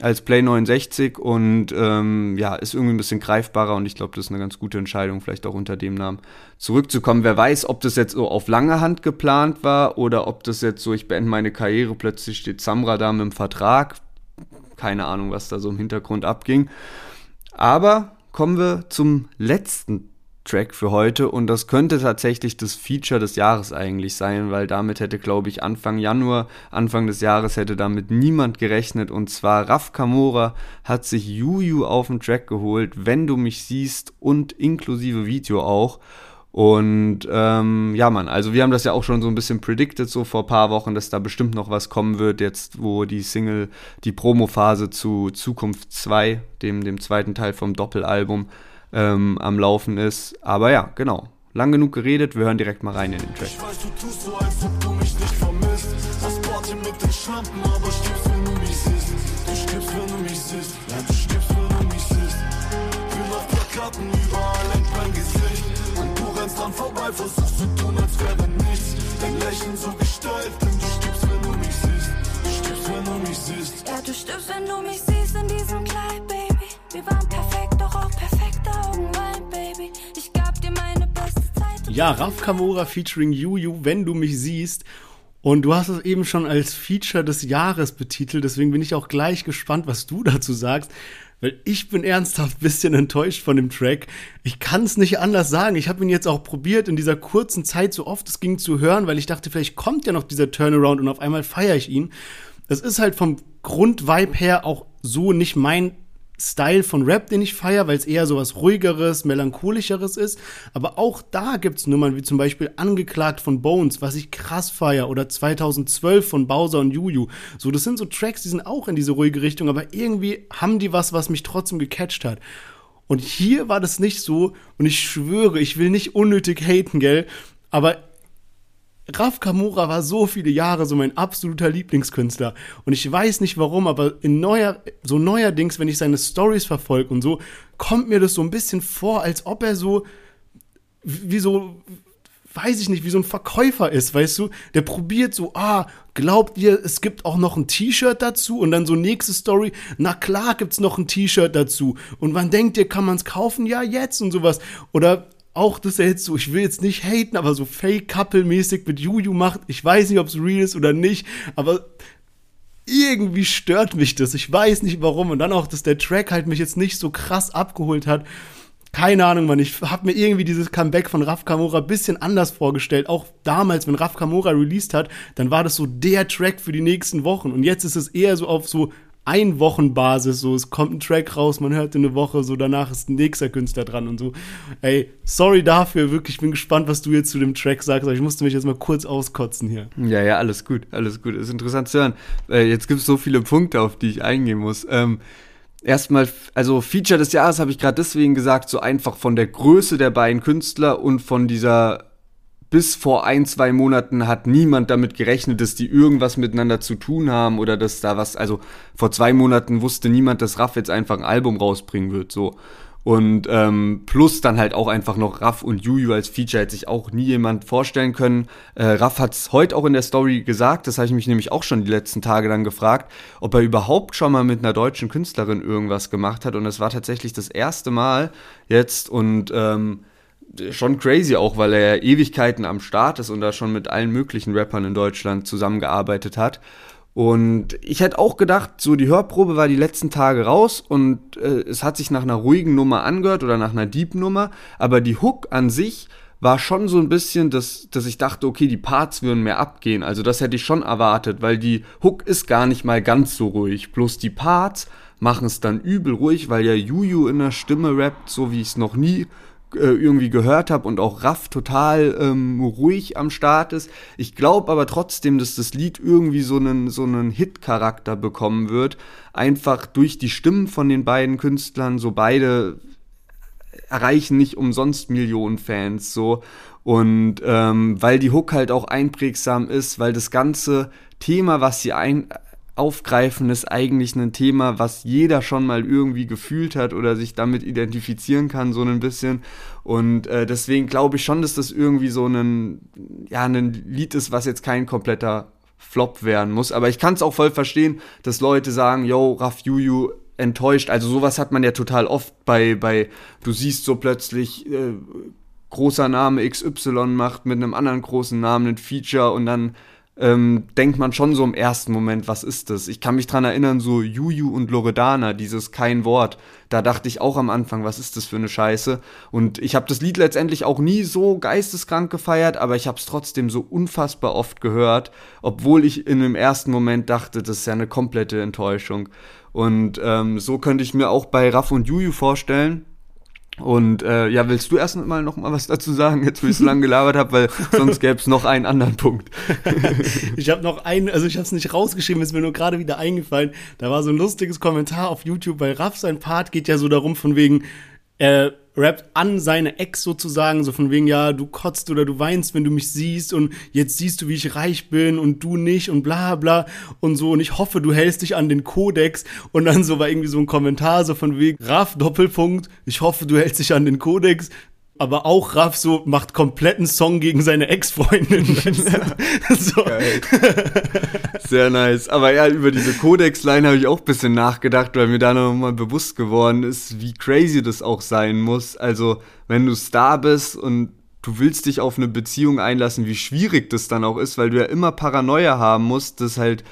als Play 69 und ähm, ja, ist irgendwie ein bisschen greifbarer und ich glaube, das ist eine ganz gute Entscheidung, vielleicht auch unter dem Namen zurückzukommen. Wer weiß, ob das jetzt so auf lange Hand geplant war oder ob das jetzt so, ich beende meine Karriere, plötzlich steht Samra da mit dem Vertrag keine Ahnung, was da so im Hintergrund abging. Aber kommen wir zum letzten Track für heute und das könnte tatsächlich das Feature des Jahres eigentlich sein, weil damit hätte, glaube ich, Anfang Januar, Anfang des Jahres hätte damit niemand gerechnet und zwar Raf Kamora hat sich Juju auf den Track geholt, wenn du mich siehst und inklusive Video auch und ähm, ja, Mann, also wir haben das ja auch schon so ein bisschen predicted, so vor ein paar Wochen, dass da bestimmt noch was kommen wird, jetzt wo die Single, die Promo-Phase zu Zukunft 2, dem, dem zweiten Teil vom Doppelalbum, ähm, am Laufen ist. Aber ja, genau. Lang genug geredet, wir hören direkt mal rein in den Track. Ich weiß, du tust so, als ob du mich nicht vermisst. Das Party mit den Schlampen, aber stirbst, wenn du mich siehst. Du stirbst, wenn du mich siehst. Ja, du stirbst, wenn du mich siehst. Bin auf Plakaten überall dran vorbei, versuchst zu tun, als wäre nichts. Dein Lächeln so gestaltet, du stirbst, wenn du mich siehst. Du stirbst, wenn du mich siehst. Ja, du stirbst, wenn du mich siehst in diesem Kleid, Baby. Wir waren perfekt, doch auch perfekte Augen, mein Baby. Ich gab dir meine beste Zeit. Ja, Raf Kamora featuring Juju, wenn du mich siehst. Und du hast es eben schon als Feature des Jahres betitelt, deswegen bin ich auch gleich gespannt, was du dazu sagst. Weil ich bin ernsthaft ein bisschen enttäuscht von dem Track. Ich kann es nicht anders sagen. Ich habe ihn jetzt auch probiert, in dieser kurzen Zeit so oft es ging zu hören, weil ich dachte, vielleicht kommt ja noch dieser Turnaround und auf einmal feiere ich ihn. Das ist halt vom Grundvibe her auch so nicht mein Style von Rap, den ich feiere, weil es eher so was ruhigeres, melancholischeres ist. Aber auch da gibt es Nummern wie zum Beispiel Angeklagt von Bones, was ich krass feiere, oder 2012 von Bowser und Juju. So, das sind so Tracks, die sind auch in diese ruhige Richtung, aber irgendwie haben die was, was mich trotzdem gecatcht hat. Und hier war das nicht so, und ich schwöre, ich will nicht unnötig haten, gell, aber Raf Kamura war so viele Jahre so mein absoluter Lieblingskünstler. Und ich weiß nicht warum, aber in neuer, so neuerdings, wenn ich seine Stories verfolge und so, kommt mir das so ein bisschen vor, als ob er so, wie so, weiß ich nicht, wie so ein Verkäufer ist, weißt du? Der probiert so, ah, glaubt ihr, es gibt auch noch ein T-Shirt dazu? Und dann so nächste Story, na klar gibt's noch ein T-Shirt dazu. Und wann denkt ihr, kann man's kaufen? Ja, jetzt und sowas. Oder auch, dass er jetzt so, ich will jetzt nicht haten, aber so Fake-Couple-mäßig mit Juju macht. Ich weiß nicht, ob es real ist oder nicht, aber irgendwie stört mich das. Ich weiß nicht warum. Und dann auch, dass der Track halt mich jetzt nicht so krass abgeholt hat. Keine Ahnung, Mann. Ich habe mir irgendwie dieses Comeback von Raf Kamora ein bisschen anders vorgestellt. Auch damals, wenn Raf Kamora released hat, dann war das so der Track für die nächsten Wochen. Und jetzt ist es eher so auf so Einwochenbasis, so es kommt ein Track raus, man hört in eine Woche, so danach ist ein nächster Künstler dran und so. Ey, sorry dafür, wirklich, ich bin gespannt, was du jetzt zu dem Track sagst, aber ich musste mich jetzt mal kurz auskotzen hier. Ja, ja, alles gut, alles gut. Ist interessant zu hören. Äh, jetzt gibt es so viele Punkte, auf die ich eingehen muss. Ähm, erstmal, also Feature des Jahres habe ich gerade deswegen gesagt, so einfach von der Größe der beiden Künstler und von dieser bis vor ein, zwei Monaten hat niemand damit gerechnet, dass die irgendwas miteinander zu tun haben oder dass da was, also vor zwei Monaten wusste niemand, dass Raff jetzt einfach ein Album rausbringen wird, so. Und ähm, plus dann halt auch einfach noch Raff und Juju als Feature hätte sich auch nie jemand vorstellen können. Äh, Raff hat es heute auch in der Story gesagt, das habe ich mich nämlich auch schon die letzten Tage dann gefragt, ob er überhaupt schon mal mit einer deutschen Künstlerin irgendwas gemacht hat. Und das war tatsächlich das erste Mal jetzt und ähm, schon crazy auch, weil er ja Ewigkeiten am Start ist und da schon mit allen möglichen Rappern in Deutschland zusammengearbeitet hat. Und ich hätte auch gedacht, so die Hörprobe war die letzten Tage raus und äh, es hat sich nach einer ruhigen Nummer angehört oder nach einer Deep-Nummer, aber die Hook an sich war schon so ein bisschen, dass, dass ich dachte, okay, die Parts würden mehr abgehen. Also das hätte ich schon erwartet, weil die Hook ist gar nicht mal ganz so ruhig. Bloß die Parts machen es dann übel ruhig, weil ja Juju in der Stimme rappt, so wie ich es noch nie irgendwie gehört habe und auch Raff total ähm, ruhig am Start ist. Ich glaube aber trotzdem, dass das Lied irgendwie so einen, so einen Hit-Charakter bekommen wird. Einfach durch die Stimmen von den beiden Künstlern. So beide erreichen nicht umsonst Millionen Fans. So. Und ähm, weil die Hook halt auch einprägsam ist, weil das ganze Thema, was sie ein, aufgreifen ist eigentlich ein Thema, was jeder schon mal irgendwie gefühlt hat oder sich damit identifizieren kann, so ein bisschen. Und äh, deswegen glaube ich schon, dass das irgendwie so ein, ja, ein Lied ist, was jetzt kein kompletter Flop werden muss. Aber ich kann es auch voll verstehen, dass Leute sagen, yo, Raf Juju enttäuscht. Also sowas hat man ja total oft bei, bei du siehst so plötzlich äh, großer Name XY macht mit einem anderen großen Namen ein Feature und dann ähm, denkt man schon so im ersten Moment, was ist das? Ich kann mich dran erinnern, so Juju und Loredana, dieses kein Wort. Da dachte ich auch am Anfang, was ist das für eine Scheiße? Und ich habe das Lied letztendlich auch nie so geisteskrank gefeiert, aber ich habe es trotzdem so unfassbar oft gehört, obwohl ich in dem ersten Moment dachte, das ist ja eine komplette Enttäuschung. Und ähm, so könnte ich mir auch bei Raff und Juju vorstellen, und äh, ja, willst du erst mal noch mal was dazu sagen, jetzt wo ich so lange gelabert habe, weil sonst gäbe es noch einen anderen Punkt. ich habe noch einen, also ich habe es nicht rausgeschrieben, ist mir nur gerade wieder eingefallen. Da war so ein lustiges Kommentar auf YouTube, weil Raff sein Part geht ja so darum von wegen, äh, rappt an seine Ex sozusagen, so von wegen, ja, du kotzt oder du weinst, wenn du mich siehst und jetzt siehst du, wie ich reich bin und du nicht und bla bla. Und so. Und ich hoffe, du hältst dich an den Kodex. Und dann so war irgendwie so ein Kommentar so von wegen, Raff, Doppelpunkt, ich hoffe, du hältst dich an den Kodex, aber auch Raff so macht kompletten Song gegen seine Ex-Freundin. so. Sehr nice. Aber ja, über diese Codex-Line habe ich auch ein bisschen nachgedacht, weil mir da nochmal bewusst geworden ist, wie crazy das auch sein muss. Also, wenn du Star bist und du willst dich auf eine Beziehung einlassen, wie schwierig das dann auch ist, weil du ja immer Paranoia haben musst, dass halt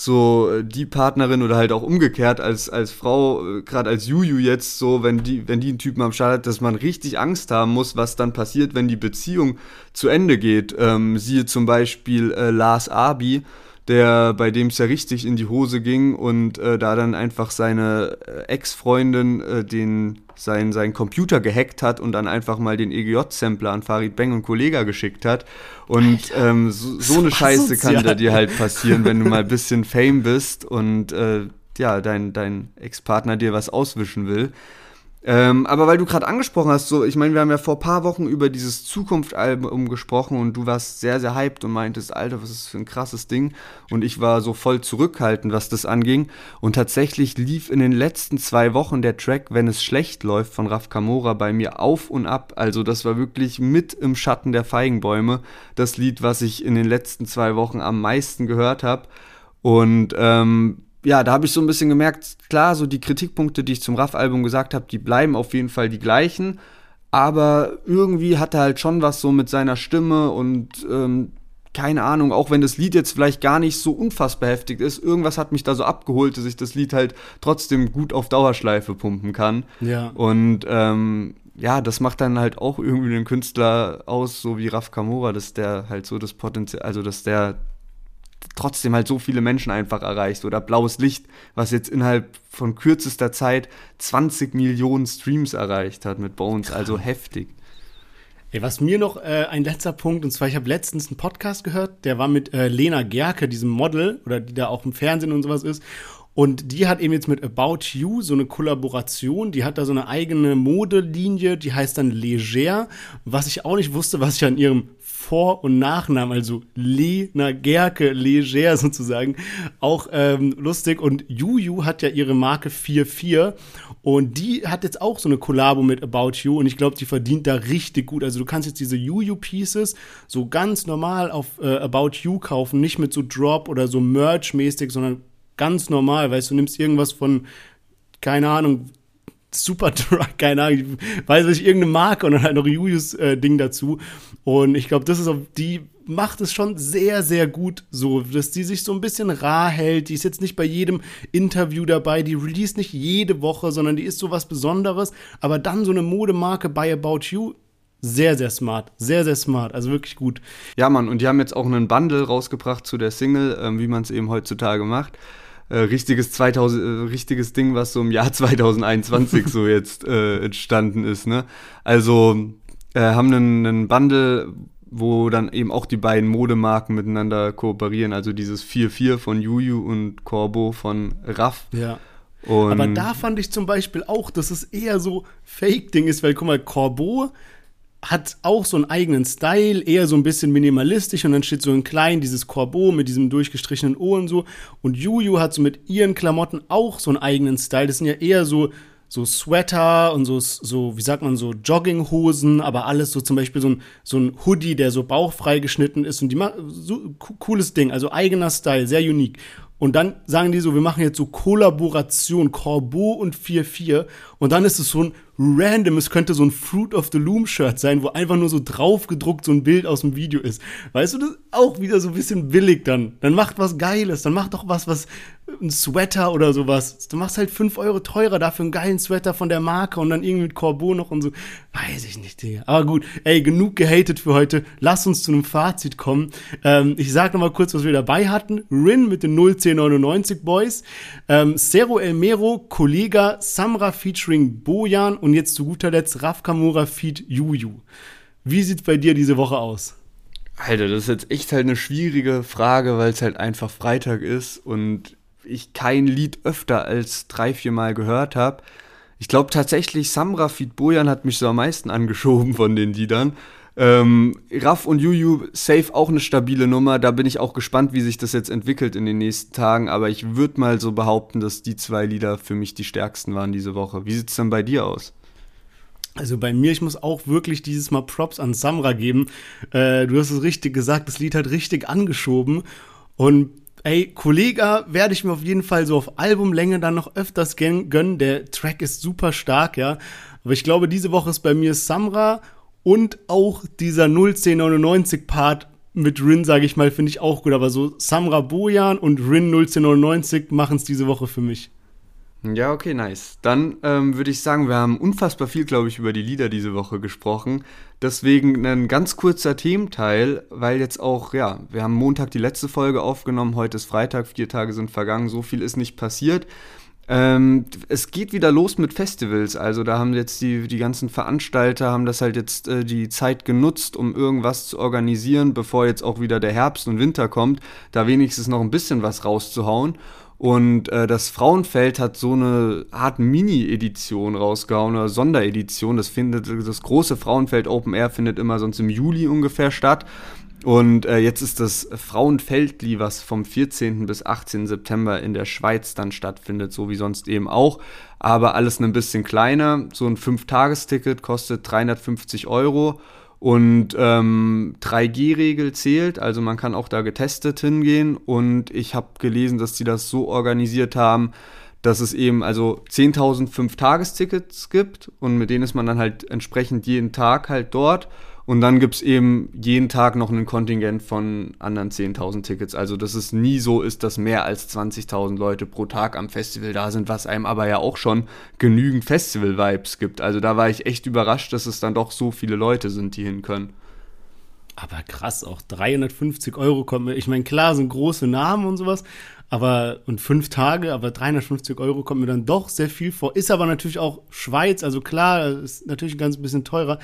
so äh, die Partnerin oder halt auch umgekehrt als, als Frau, äh, gerade als Juju jetzt so, wenn die, wenn die einen Typen am Start hat, dass man richtig Angst haben muss, was dann passiert, wenn die Beziehung zu Ende geht. Ähm, siehe zum Beispiel äh, Lars Abi, der, bei dem es ja richtig in die Hose ging und äh, da dann einfach seine äh, Ex-Freundin äh, den sein, sein Computer gehackt hat und dann einfach mal den EGJ-Sampler an Farid Beng und Kollega geschickt hat. Und ähm, so, so eine Scheiße sozial. kann da dir halt passieren, wenn du mal ein bisschen Fame bist und äh, ja, dein, dein Ex-Partner dir was auswischen will. Ähm, aber weil du gerade angesprochen hast, so, ich meine, wir haben ja vor ein paar Wochen über dieses Zukunftsalbum gesprochen und du warst sehr, sehr hyped und meintest, Alter, was ist das für ein krasses Ding? Und ich war so voll zurückhaltend, was das anging. Und tatsächlich lief in den letzten zwei Wochen der Track, wenn es schlecht läuft, von Raf Kamora bei mir auf und ab. Also das war wirklich mit im Schatten der Feigenbäume das Lied, was ich in den letzten zwei Wochen am meisten gehört habe. Und ähm, ja, da habe ich so ein bisschen gemerkt, klar, so die Kritikpunkte, die ich zum Raff-Album gesagt habe, die bleiben auf jeden Fall die gleichen. Aber irgendwie hat er halt schon was so mit seiner Stimme und ähm, keine Ahnung, auch wenn das Lied jetzt vielleicht gar nicht so unfassbar heftig ist, irgendwas hat mich da so abgeholt, dass ich das Lied halt trotzdem gut auf Dauerschleife pumpen kann. Ja. Und ähm, ja, das macht dann halt auch irgendwie den Künstler aus, so wie Raf Kamora, dass der halt so das Potenzial, also dass der trotzdem halt so viele Menschen einfach erreicht. Oder Blaues Licht, was jetzt innerhalb von kürzester Zeit 20 Millionen Streams erreicht hat mit Bones. Also heftig. Ey, was mir noch äh, ein letzter Punkt, und zwar, ich habe letztens einen Podcast gehört, der war mit äh, Lena Gerke, diesem Model, oder die da auch im Fernsehen und sowas ist. Und die hat eben jetzt mit About You so eine Kollaboration. Die hat da so eine eigene Modelinie, die heißt dann Leger. Was ich auch nicht wusste, was ich an ihrem vor- und Nachnamen, also Lena Gerke, Leger sozusagen, auch ähm, lustig. Und Juju hat ja ihre Marke 44 und die hat jetzt auch so eine Kollabo mit About You und ich glaube, die verdient da richtig gut. Also du kannst jetzt diese Juju-Pieces so ganz normal auf äh, About You kaufen, nicht mit so Drop oder so Merch-mäßig, sondern ganz normal, weißt du, nimmst irgendwas von, keine Ahnung, super Truck, keine Ahnung, ich weiß nicht, irgendeine Marke und dann halt noch Julius äh, dazu. Und ich glaube, das ist auch, die macht es schon sehr, sehr gut so, dass die sich so ein bisschen rar hält. Die ist jetzt nicht bei jedem Interview dabei, die release nicht jede Woche, sondern die ist so was Besonderes. Aber dann so eine Modemarke bei About You, sehr, sehr smart. Sehr, sehr smart. Also wirklich gut. Ja, Mann, und die haben jetzt auch einen Bundle rausgebracht zu der Single, ähm, wie man es eben heutzutage macht äh, richtiges 2000, äh, richtiges Ding, was so im Jahr 2021 so jetzt äh, entstanden ist. Ne? Also äh, haben einen, einen Bundle, wo dann eben auch die beiden Modemarken miteinander kooperieren. Also dieses 4-4 von Juju und Corbo von Raff. Ja. Und Aber da fand ich zum Beispiel auch, dass es eher so Fake-Ding ist, weil guck mal, Corbo hat auch so einen eigenen Style, eher so ein bisschen minimalistisch und dann steht so ein klein dieses Corbeau mit diesem durchgestrichenen O und so. Und Juju hat so mit ihren Klamotten auch so einen eigenen Style. Das sind ja eher so, so Sweater und so, so, wie sagt man, so Jogginghosen, aber alles so zum Beispiel so ein, so ein Hoodie, der so bauchfrei geschnitten ist und die so cooles Ding, also eigener Style, sehr unique. Und dann sagen die so, wir machen jetzt so Kollaboration, Corbeau und 4-4. Und dann ist es so ein random, es könnte so ein Fruit of the Loom Shirt sein, wo einfach nur so drauf gedruckt so ein Bild aus dem Video ist. Weißt du, das ist auch wieder so ein bisschen billig dann. Dann macht was Geiles, dann macht doch was, was, ein Sweater oder sowas. Du machst halt 5 Euro teurer dafür einen geilen Sweater von der Marke und dann irgendwie mit Corbeau noch und so. Weiß ich nicht, Digga. Aber gut, ey, genug gehatet für heute. Lass uns zu einem Fazit kommen. Ähm, ich sag noch mal kurz, was wir dabei hatten. Rin mit den 01099 Boys. Ähm, Cero Elmero, Kollega, Samra featuring Bojan und jetzt zu guter Letzt Raf Kamura feat Juju. Wie sieht's bei dir diese Woche aus? Alter, das ist jetzt echt halt eine schwierige Frage, weil es halt einfach Freitag ist und ich kein Lied öfter als drei, vier Mal gehört habe. Ich glaube tatsächlich, Samra Feed Bojan hat mich so am meisten angeschoben von den Liedern. Ähm, Raff und Juju, safe auch eine stabile Nummer. Da bin ich auch gespannt, wie sich das jetzt entwickelt in den nächsten Tagen. Aber ich würde mal so behaupten, dass die zwei Lieder für mich die stärksten waren diese Woche. Wie sieht es denn bei dir aus? Also bei mir, ich muss auch wirklich dieses Mal Props an Samra geben. Äh, du hast es richtig gesagt, das Lied hat richtig angeschoben. Und ey, Kollega werde ich mir auf jeden Fall so auf Albumlänge dann noch öfters gönnen. Der Track ist super stark, ja. Aber ich glaube, diese Woche ist bei mir Samra und auch dieser 01099 Part mit Rin, sage ich mal, finde ich auch gut. Aber so Samra Bojan und Rin 01099 machen es diese Woche für mich. Ja, okay, nice. Dann ähm, würde ich sagen, wir haben unfassbar viel, glaube ich, über die Lieder diese Woche gesprochen. Deswegen ein ganz kurzer Thementeil, weil jetzt auch, ja, wir haben Montag die letzte Folge aufgenommen, heute ist Freitag, vier Tage sind vergangen, so viel ist nicht passiert. Ähm, es geht wieder los mit Festivals, also da haben jetzt die, die ganzen Veranstalter, haben das halt jetzt äh, die Zeit genutzt, um irgendwas zu organisieren, bevor jetzt auch wieder der Herbst und Winter kommt, da wenigstens noch ein bisschen was rauszuhauen. Und äh, das Frauenfeld hat so eine Art Mini-Edition rausgehauen oder Sonderedition. Das findet, das große Frauenfeld Open Air findet immer sonst im Juli ungefähr statt. Und äh, jetzt ist das Frauenfeldli, was vom 14. bis 18. September in der Schweiz dann stattfindet, so wie sonst eben auch. Aber alles ein bisschen kleiner. So ein 5-Tages-Ticket kostet 350 Euro. Und ähm, 3G-Regel zählt, also man kann auch da getestet hingehen. Und ich habe gelesen, dass sie das so organisiert haben, dass es eben also 10.000 Fünf-Tages-Tickets gibt und mit denen ist man dann halt entsprechend jeden Tag halt dort. Und dann gibt es eben jeden Tag noch ein Kontingent von anderen 10.000 Tickets. Also, dass es nie so ist, dass mehr als 20.000 Leute pro Tag am Festival da sind, was einem aber ja auch schon genügend Festival-Vibes gibt. Also, da war ich echt überrascht, dass es dann doch so viele Leute sind, die hin können. Aber krass, auch 350 Euro kommen. Ich meine, klar, sind große Namen und sowas, Aber, und fünf Tage, aber 350 Euro kommt mir dann doch sehr viel vor. Ist aber natürlich auch Schweiz, also klar, ist natürlich ein ganz bisschen teurer.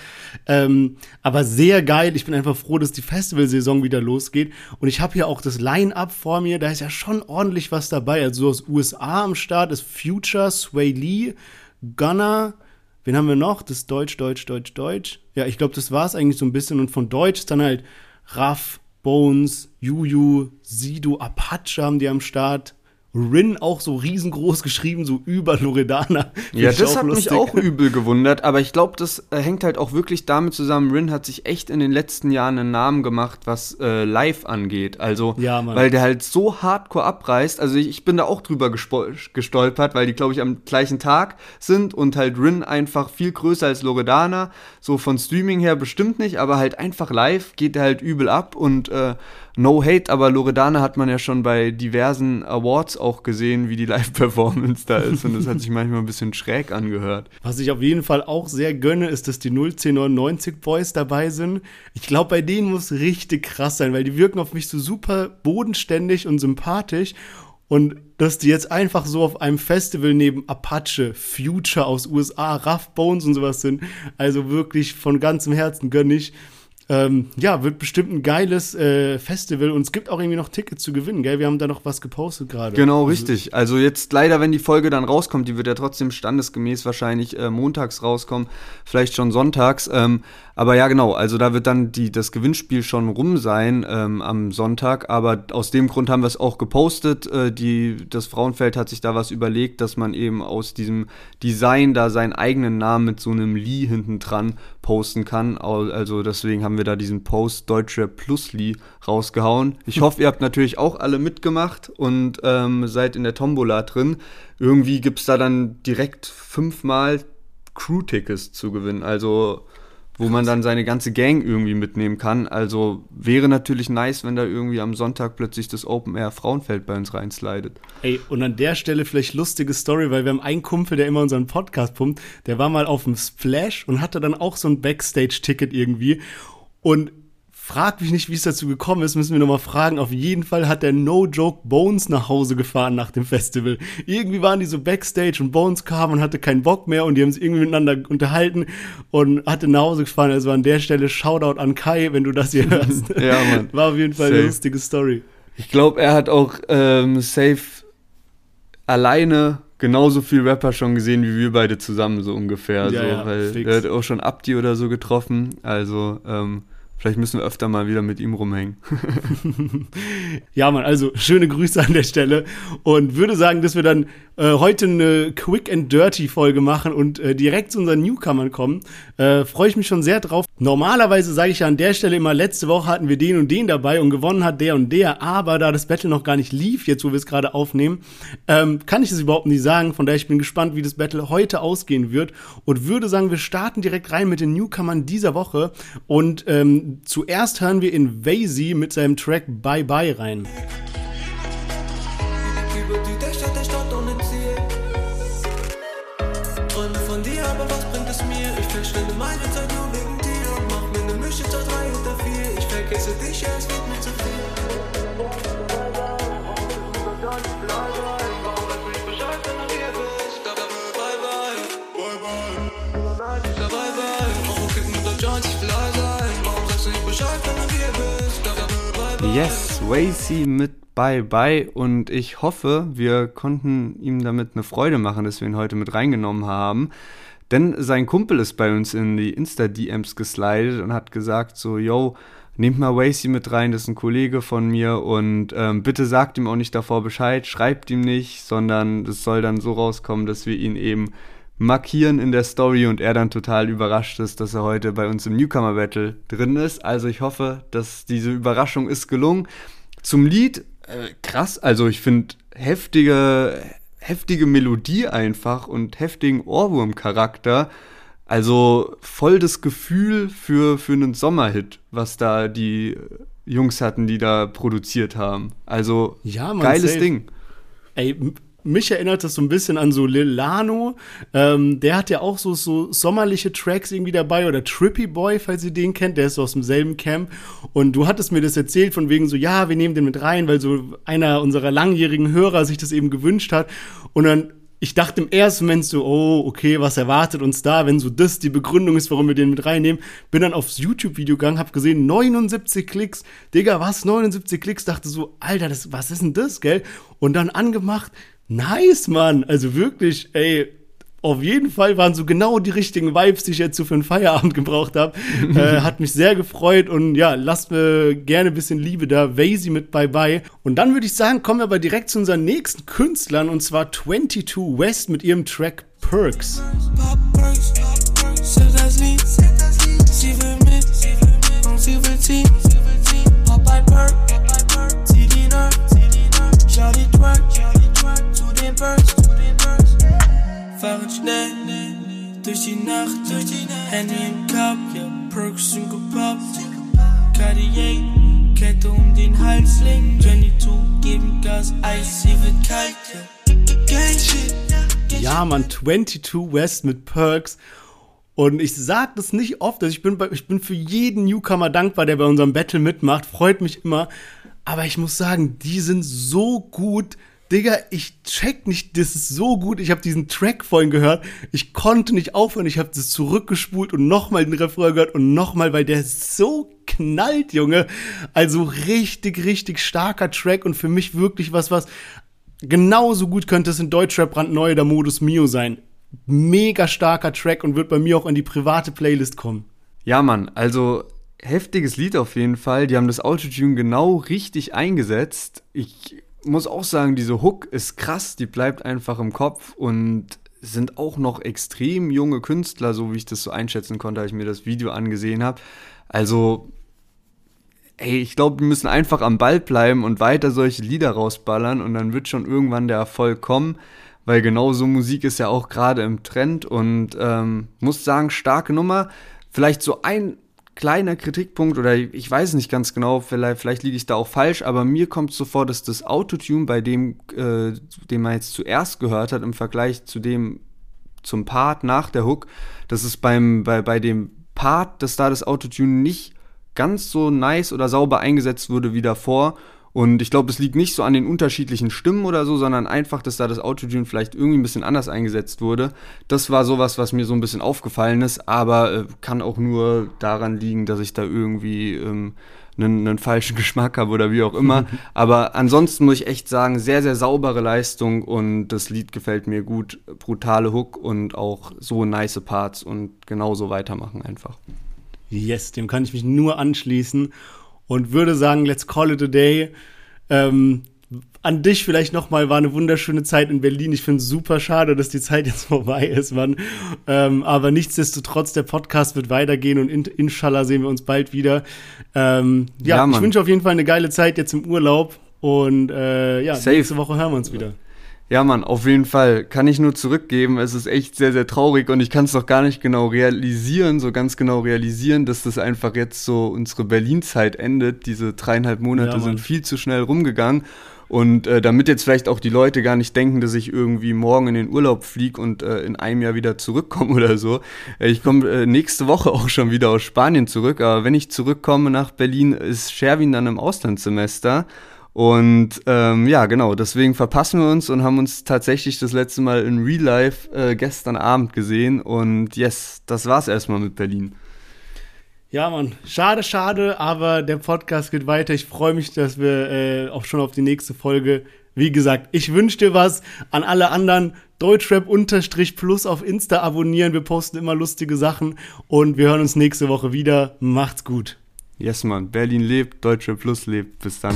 Ähm, aber sehr geil. Ich bin einfach froh, dass die Festivalsaison wieder losgeht. Und ich habe hier auch das Line-Up vor mir. Da ist ja schon ordentlich was dabei. Also so aus USA am Start ist Future, Sway Lee, Gunner, Wen haben wir noch? Das Deutsch, Deutsch, Deutsch, Deutsch. Ja, ich glaube, das war es eigentlich so ein bisschen. Und von Deutsch ist dann halt Raff, Bones, Juju, Sido, Apache haben die am Start. Rin auch so riesengroß geschrieben, so über Loredana. Ja, das hat lustig. mich auch übel gewundert, aber ich glaube, das äh, hängt halt auch wirklich damit zusammen. Rin hat sich echt in den letzten Jahren einen Namen gemacht, was äh, live angeht. Also, ja, weil der halt so hardcore abreißt. Also, ich, ich bin da auch drüber gestolpert, weil die, glaube ich, am gleichen Tag sind und halt Rin einfach viel größer als Loredana. So von Streaming her bestimmt nicht, aber halt einfach live geht der halt übel ab und äh, No Hate, aber Loredana hat man ja schon bei diversen Awards auch gesehen, wie die Live-Performance da ist. Und das hat sich manchmal ein bisschen schräg angehört. Was ich auf jeden Fall auch sehr gönne, ist, dass die 01099 Boys dabei sind. Ich glaube, bei denen muss richtig krass sein, weil die wirken auf mich so super bodenständig und sympathisch. Und dass die jetzt einfach so auf einem Festival neben Apache, Future aus USA, Rough Bones und sowas sind. Also wirklich von ganzem Herzen gönne ich. Ähm, ja, wird bestimmt ein geiles äh, Festival und es gibt auch irgendwie noch Tickets zu gewinnen, gell? Wir haben da noch was gepostet gerade. Genau, also richtig. Also jetzt leider, wenn die Folge dann rauskommt, die wird ja trotzdem standesgemäß wahrscheinlich äh, montags rauskommen, vielleicht schon sonntags. Ähm, aber ja, genau, also da wird dann die, das Gewinnspiel schon rum sein ähm, am Sonntag. Aber aus dem Grund haben wir es auch gepostet. Äh, die, das Frauenfeld hat sich da was überlegt, dass man eben aus diesem Design da seinen eigenen Namen mit so einem Lee hinten dran posten kann. Also deswegen haben wir da diesen Post Deutsche Plus Lee rausgehauen. Ich hoffe, ihr habt natürlich auch alle mitgemacht und ähm, seid in der Tombola drin. Irgendwie gibt es da dann direkt fünfmal Crew-Tickets zu gewinnen. Also wo man dann seine ganze Gang irgendwie mitnehmen kann. Also wäre natürlich nice, wenn da irgendwie am Sonntag plötzlich das Open Air Frauenfeld bei uns reinslidet. Ey, und an der Stelle vielleicht lustige Story, weil wir haben einen Kumpel, der immer unseren Podcast pumpt, der war mal auf dem Splash und hatte dann auch so ein Backstage-Ticket irgendwie. Und Frag mich nicht, wie es dazu gekommen ist, müssen wir nochmal fragen. Auf jeden Fall hat der No Joke Bones nach Hause gefahren nach dem Festival. Irgendwie waren die so Backstage und Bones kam und hatte keinen Bock mehr und die haben sich irgendwie miteinander unterhalten und hatte nach Hause gefahren. Also an der Stelle Shoutout an Kai, wenn du das hier hörst. ja, Mann. War auf jeden Fall safe. eine lustige Story. Ich glaube, er hat auch ähm, safe alleine genauso viel Rapper schon gesehen wie wir beide zusammen, so ungefähr. Ja, so, ja, weil fix. er hat auch schon Abdi oder so getroffen. Also, ähm, Vielleicht müssen wir öfter mal wieder mit ihm rumhängen. ja, Mann, also schöne Grüße an der Stelle und würde sagen, dass wir dann äh, heute eine Quick and Dirty Folge machen und äh, direkt zu unseren Newcomern kommen. Äh, Freue ich mich schon sehr drauf. Normalerweise sage ich ja an der Stelle immer, letzte Woche hatten wir den und den dabei und gewonnen hat der und der, aber da das Battle noch gar nicht lief, jetzt wo wir es gerade aufnehmen, ähm, kann ich es überhaupt nicht sagen. Von daher ich bin gespannt, wie das Battle heute ausgehen wird und würde sagen, wir starten direkt rein mit den Newcomern dieser Woche und ähm, zuerst hören wir in Vasey mit seinem Track Bye Bye rein. Yes, Wacy mit Bye Bye und ich hoffe, wir konnten ihm damit eine Freude machen, dass wir ihn heute mit reingenommen haben. Denn sein Kumpel ist bei uns in die Insta-DMs geslidet und hat gesagt so, yo, nehmt mal Wacy mit rein, das ist ein Kollege von mir und ähm, bitte sagt ihm auch nicht davor Bescheid, schreibt ihm nicht, sondern es soll dann so rauskommen, dass wir ihn eben markieren in der Story und er dann total überrascht ist, dass er heute bei uns im Newcomer Battle drin ist. Also ich hoffe, dass diese Überraschung ist gelungen. Zum Lied, äh, krass, also ich finde heftige, heftige Melodie einfach und heftigen Ohrwurm-Charakter. Also voll das Gefühl für, für einen Sommerhit, was da die Jungs hatten, die da produziert haben. Also ja, geiles safe. Ding. Ey, mich erinnert das so ein bisschen an so Lil Lano. Ähm, der hat ja auch so, so sommerliche Tracks irgendwie dabei oder Trippy Boy, falls ihr den kennt, der ist so aus demselben Camp. Und du hattest mir das erzählt von wegen so, ja, wir nehmen den mit rein, weil so einer unserer langjährigen Hörer sich das eben gewünscht hat. Und dann ich dachte im ersten Moment so, oh, okay, was erwartet uns da, wenn so das die Begründung ist, warum wir den mit reinnehmen. Bin dann aufs YouTube-Video gegangen, hab gesehen, 79 Klicks. Digga, was? 79 Klicks? Dachte so, Alter, das, was ist denn das, gell? Und dann angemacht, nice, Mann. Also wirklich, ey, auf jeden Fall waren so genau die richtigen Vibes, die ich jetzt so für einen Feierabend gebraucht habe. äh, hat mich sehr gefreut und ja, lasst mir gerne ein bisschen Liebe da. Vazy mit Bye Bye. Und dann würde ich sagen, kommen wir aber direkt zu unseren nächsten Künstlern und zwar 22 West mit ihrem Track Perks. Pop Perks, Pop Perks, sie will mit, sie will ziehen, Pop by Perk, zieh die Nerd, schau die Twerk, fahren schnell durch die Nacht, durch die Handy im Cup, ja, Perks sind gepoppt. Cartier, Kette um den Hals, Link, 22, geben Gas, Eis, sie wird kalt, ja. Ja, man, 22 West mit Perks. Und ich sag das nicht oft, also ich bin, ich bin für jeden Newcomer dankbar, der bei unserem Battle mitmacht, freut mich immer. Aber ich muss sagen, die sind so gut, Digga, ich check nicht, das ist so gut. Ich habe diesen Track vorhin gehört. Ich konnte nicht aufhören. Ich habe das zurückgespult und nochmal den Refrain gehört und nochmal, weil der so knallt, Junge. Also richtig, richtig starker Track und für mich wirklich was, was genauso gut könnte es in Deutschrap brandneu der Modus Mio sein. Mega starker Track und wird bei mir auch in die private Playlist kommen. Ja, Mann, also heftiges Lied auf jeden Fall. Die haben das Autotune genau richtig eingesetzt. Ich muss auch sagen, diese Hook ist krass, die bleibt einfach im Kopf und sind auch noch extrem junge Künstler, so wie ich das so einschätzen konnte, als ich mir das Video angesehen habe. Also, ey, ich glaube, wir müssen einfach am Ball bleiben und weiter solche Lieder rausballern und dann wird schon irgendwann der Erfolg kommen, weil genau so Musik ist ja auch gerade im Trend und ähm, muss sagen, starke Nummer. Vielleicht so ein kleiner Kritikpunkt oder ich weiß nicht ganz genau, vielleicht, vielleicht liege ich da auch falsch, aber mir kommt so vor, dass das Autotune bei dem, äh, den man jetzt zuerst gehört hat, im Vergleich zu dem zum Part nach der Hook, dass es beim, bei, bei dem Part, dass da das Autotune nicht ganz so nice oder sauber eingesetzt wurde wie davor und ich glaube, es liegt nicht so an den unterschiedlichen Stimmen oder so, sondern einfach, dass da das Autotune vielleicht irgendwie ein bisschen anders eingesetzt wurde. Das war sowas, was mir so ein bisschen aufgefallen ist, aber äh, kann auch nur daran liegen, dass ich da irgendwie ähm, einen, einen falschen Geschmack habe oder wie auch immer. aber ansonsten muss ich echt sagen, sehr, sehr saubere Leistung und das Lied gefällt mir gut. Brutale Hook und auch so nice Parts und genauso weitermachen einfach. Yes, dem kann ich mich nur anschließen und würde sagen, let's call it a day. Ähm, an dich vielleicht nochmal, war eine wunderschöne Zeit in Berlin. Ich finde es super schade, dass die Zeit jetzt vorbei ist, Mann. Ähm, aber nichtsdestotrotz, der Podcast wird weitergehen und in, inshallah sehen wir uns bald wieder. Ähm, ja, ja ich wünsche auf jeden Fall eine geile Zeit jetzt im Urlaub und äh, ja, Safe. nächste Woche hören wir uns wieder. Ja, Mann, auf jeden Fall. Kann ich nur zurückgeben. Es ist echt sehr, sehr traurig und ich kann es doch gar nicht genau realisieren, so ganz genau realisieren, dass das einfach jetzt so unsere Berlin-Zeit endet. Diese dreieinhalb Monate ja, sind viel zu schnell rumgegangen. Und äh, damit jetzt vielleicht auch die Leute gar nicht denken, dass ich irgendwie morgen in den Urlaub fliege und äh, in einem Jahr wieder zurückkomme oder so. Äh, ich komme äh, nächste Woche auch schon wieder aus Spanien zurück. Aber wenn ich zurückkomme nach Berlin, ist Sherwin dann im Auslandssemester. Und ähm, ja, genau, deswegen verpassen wir uns und haben uns tatsächlich das letzte Mal in Real Life äh, gestern Abend gesehen. Und yes, das war's erstmal mit Berlin. Ja, Mann, schade, schade, aber der Podcast geht weiter. Ich freue mich, dass wir äh, auch schon auf die nächste Folge. Wie gesagt, ich wünsche dir was an alle anderen. Deutschrap-Plus auf Insta abonnieren. Wir posten immer lustige Sachen und wir hören uns nächste Woche wieder. Macht's gut. Yes, Mann. Berlin lebt, Deutschrap Plus lebt. Bis dann.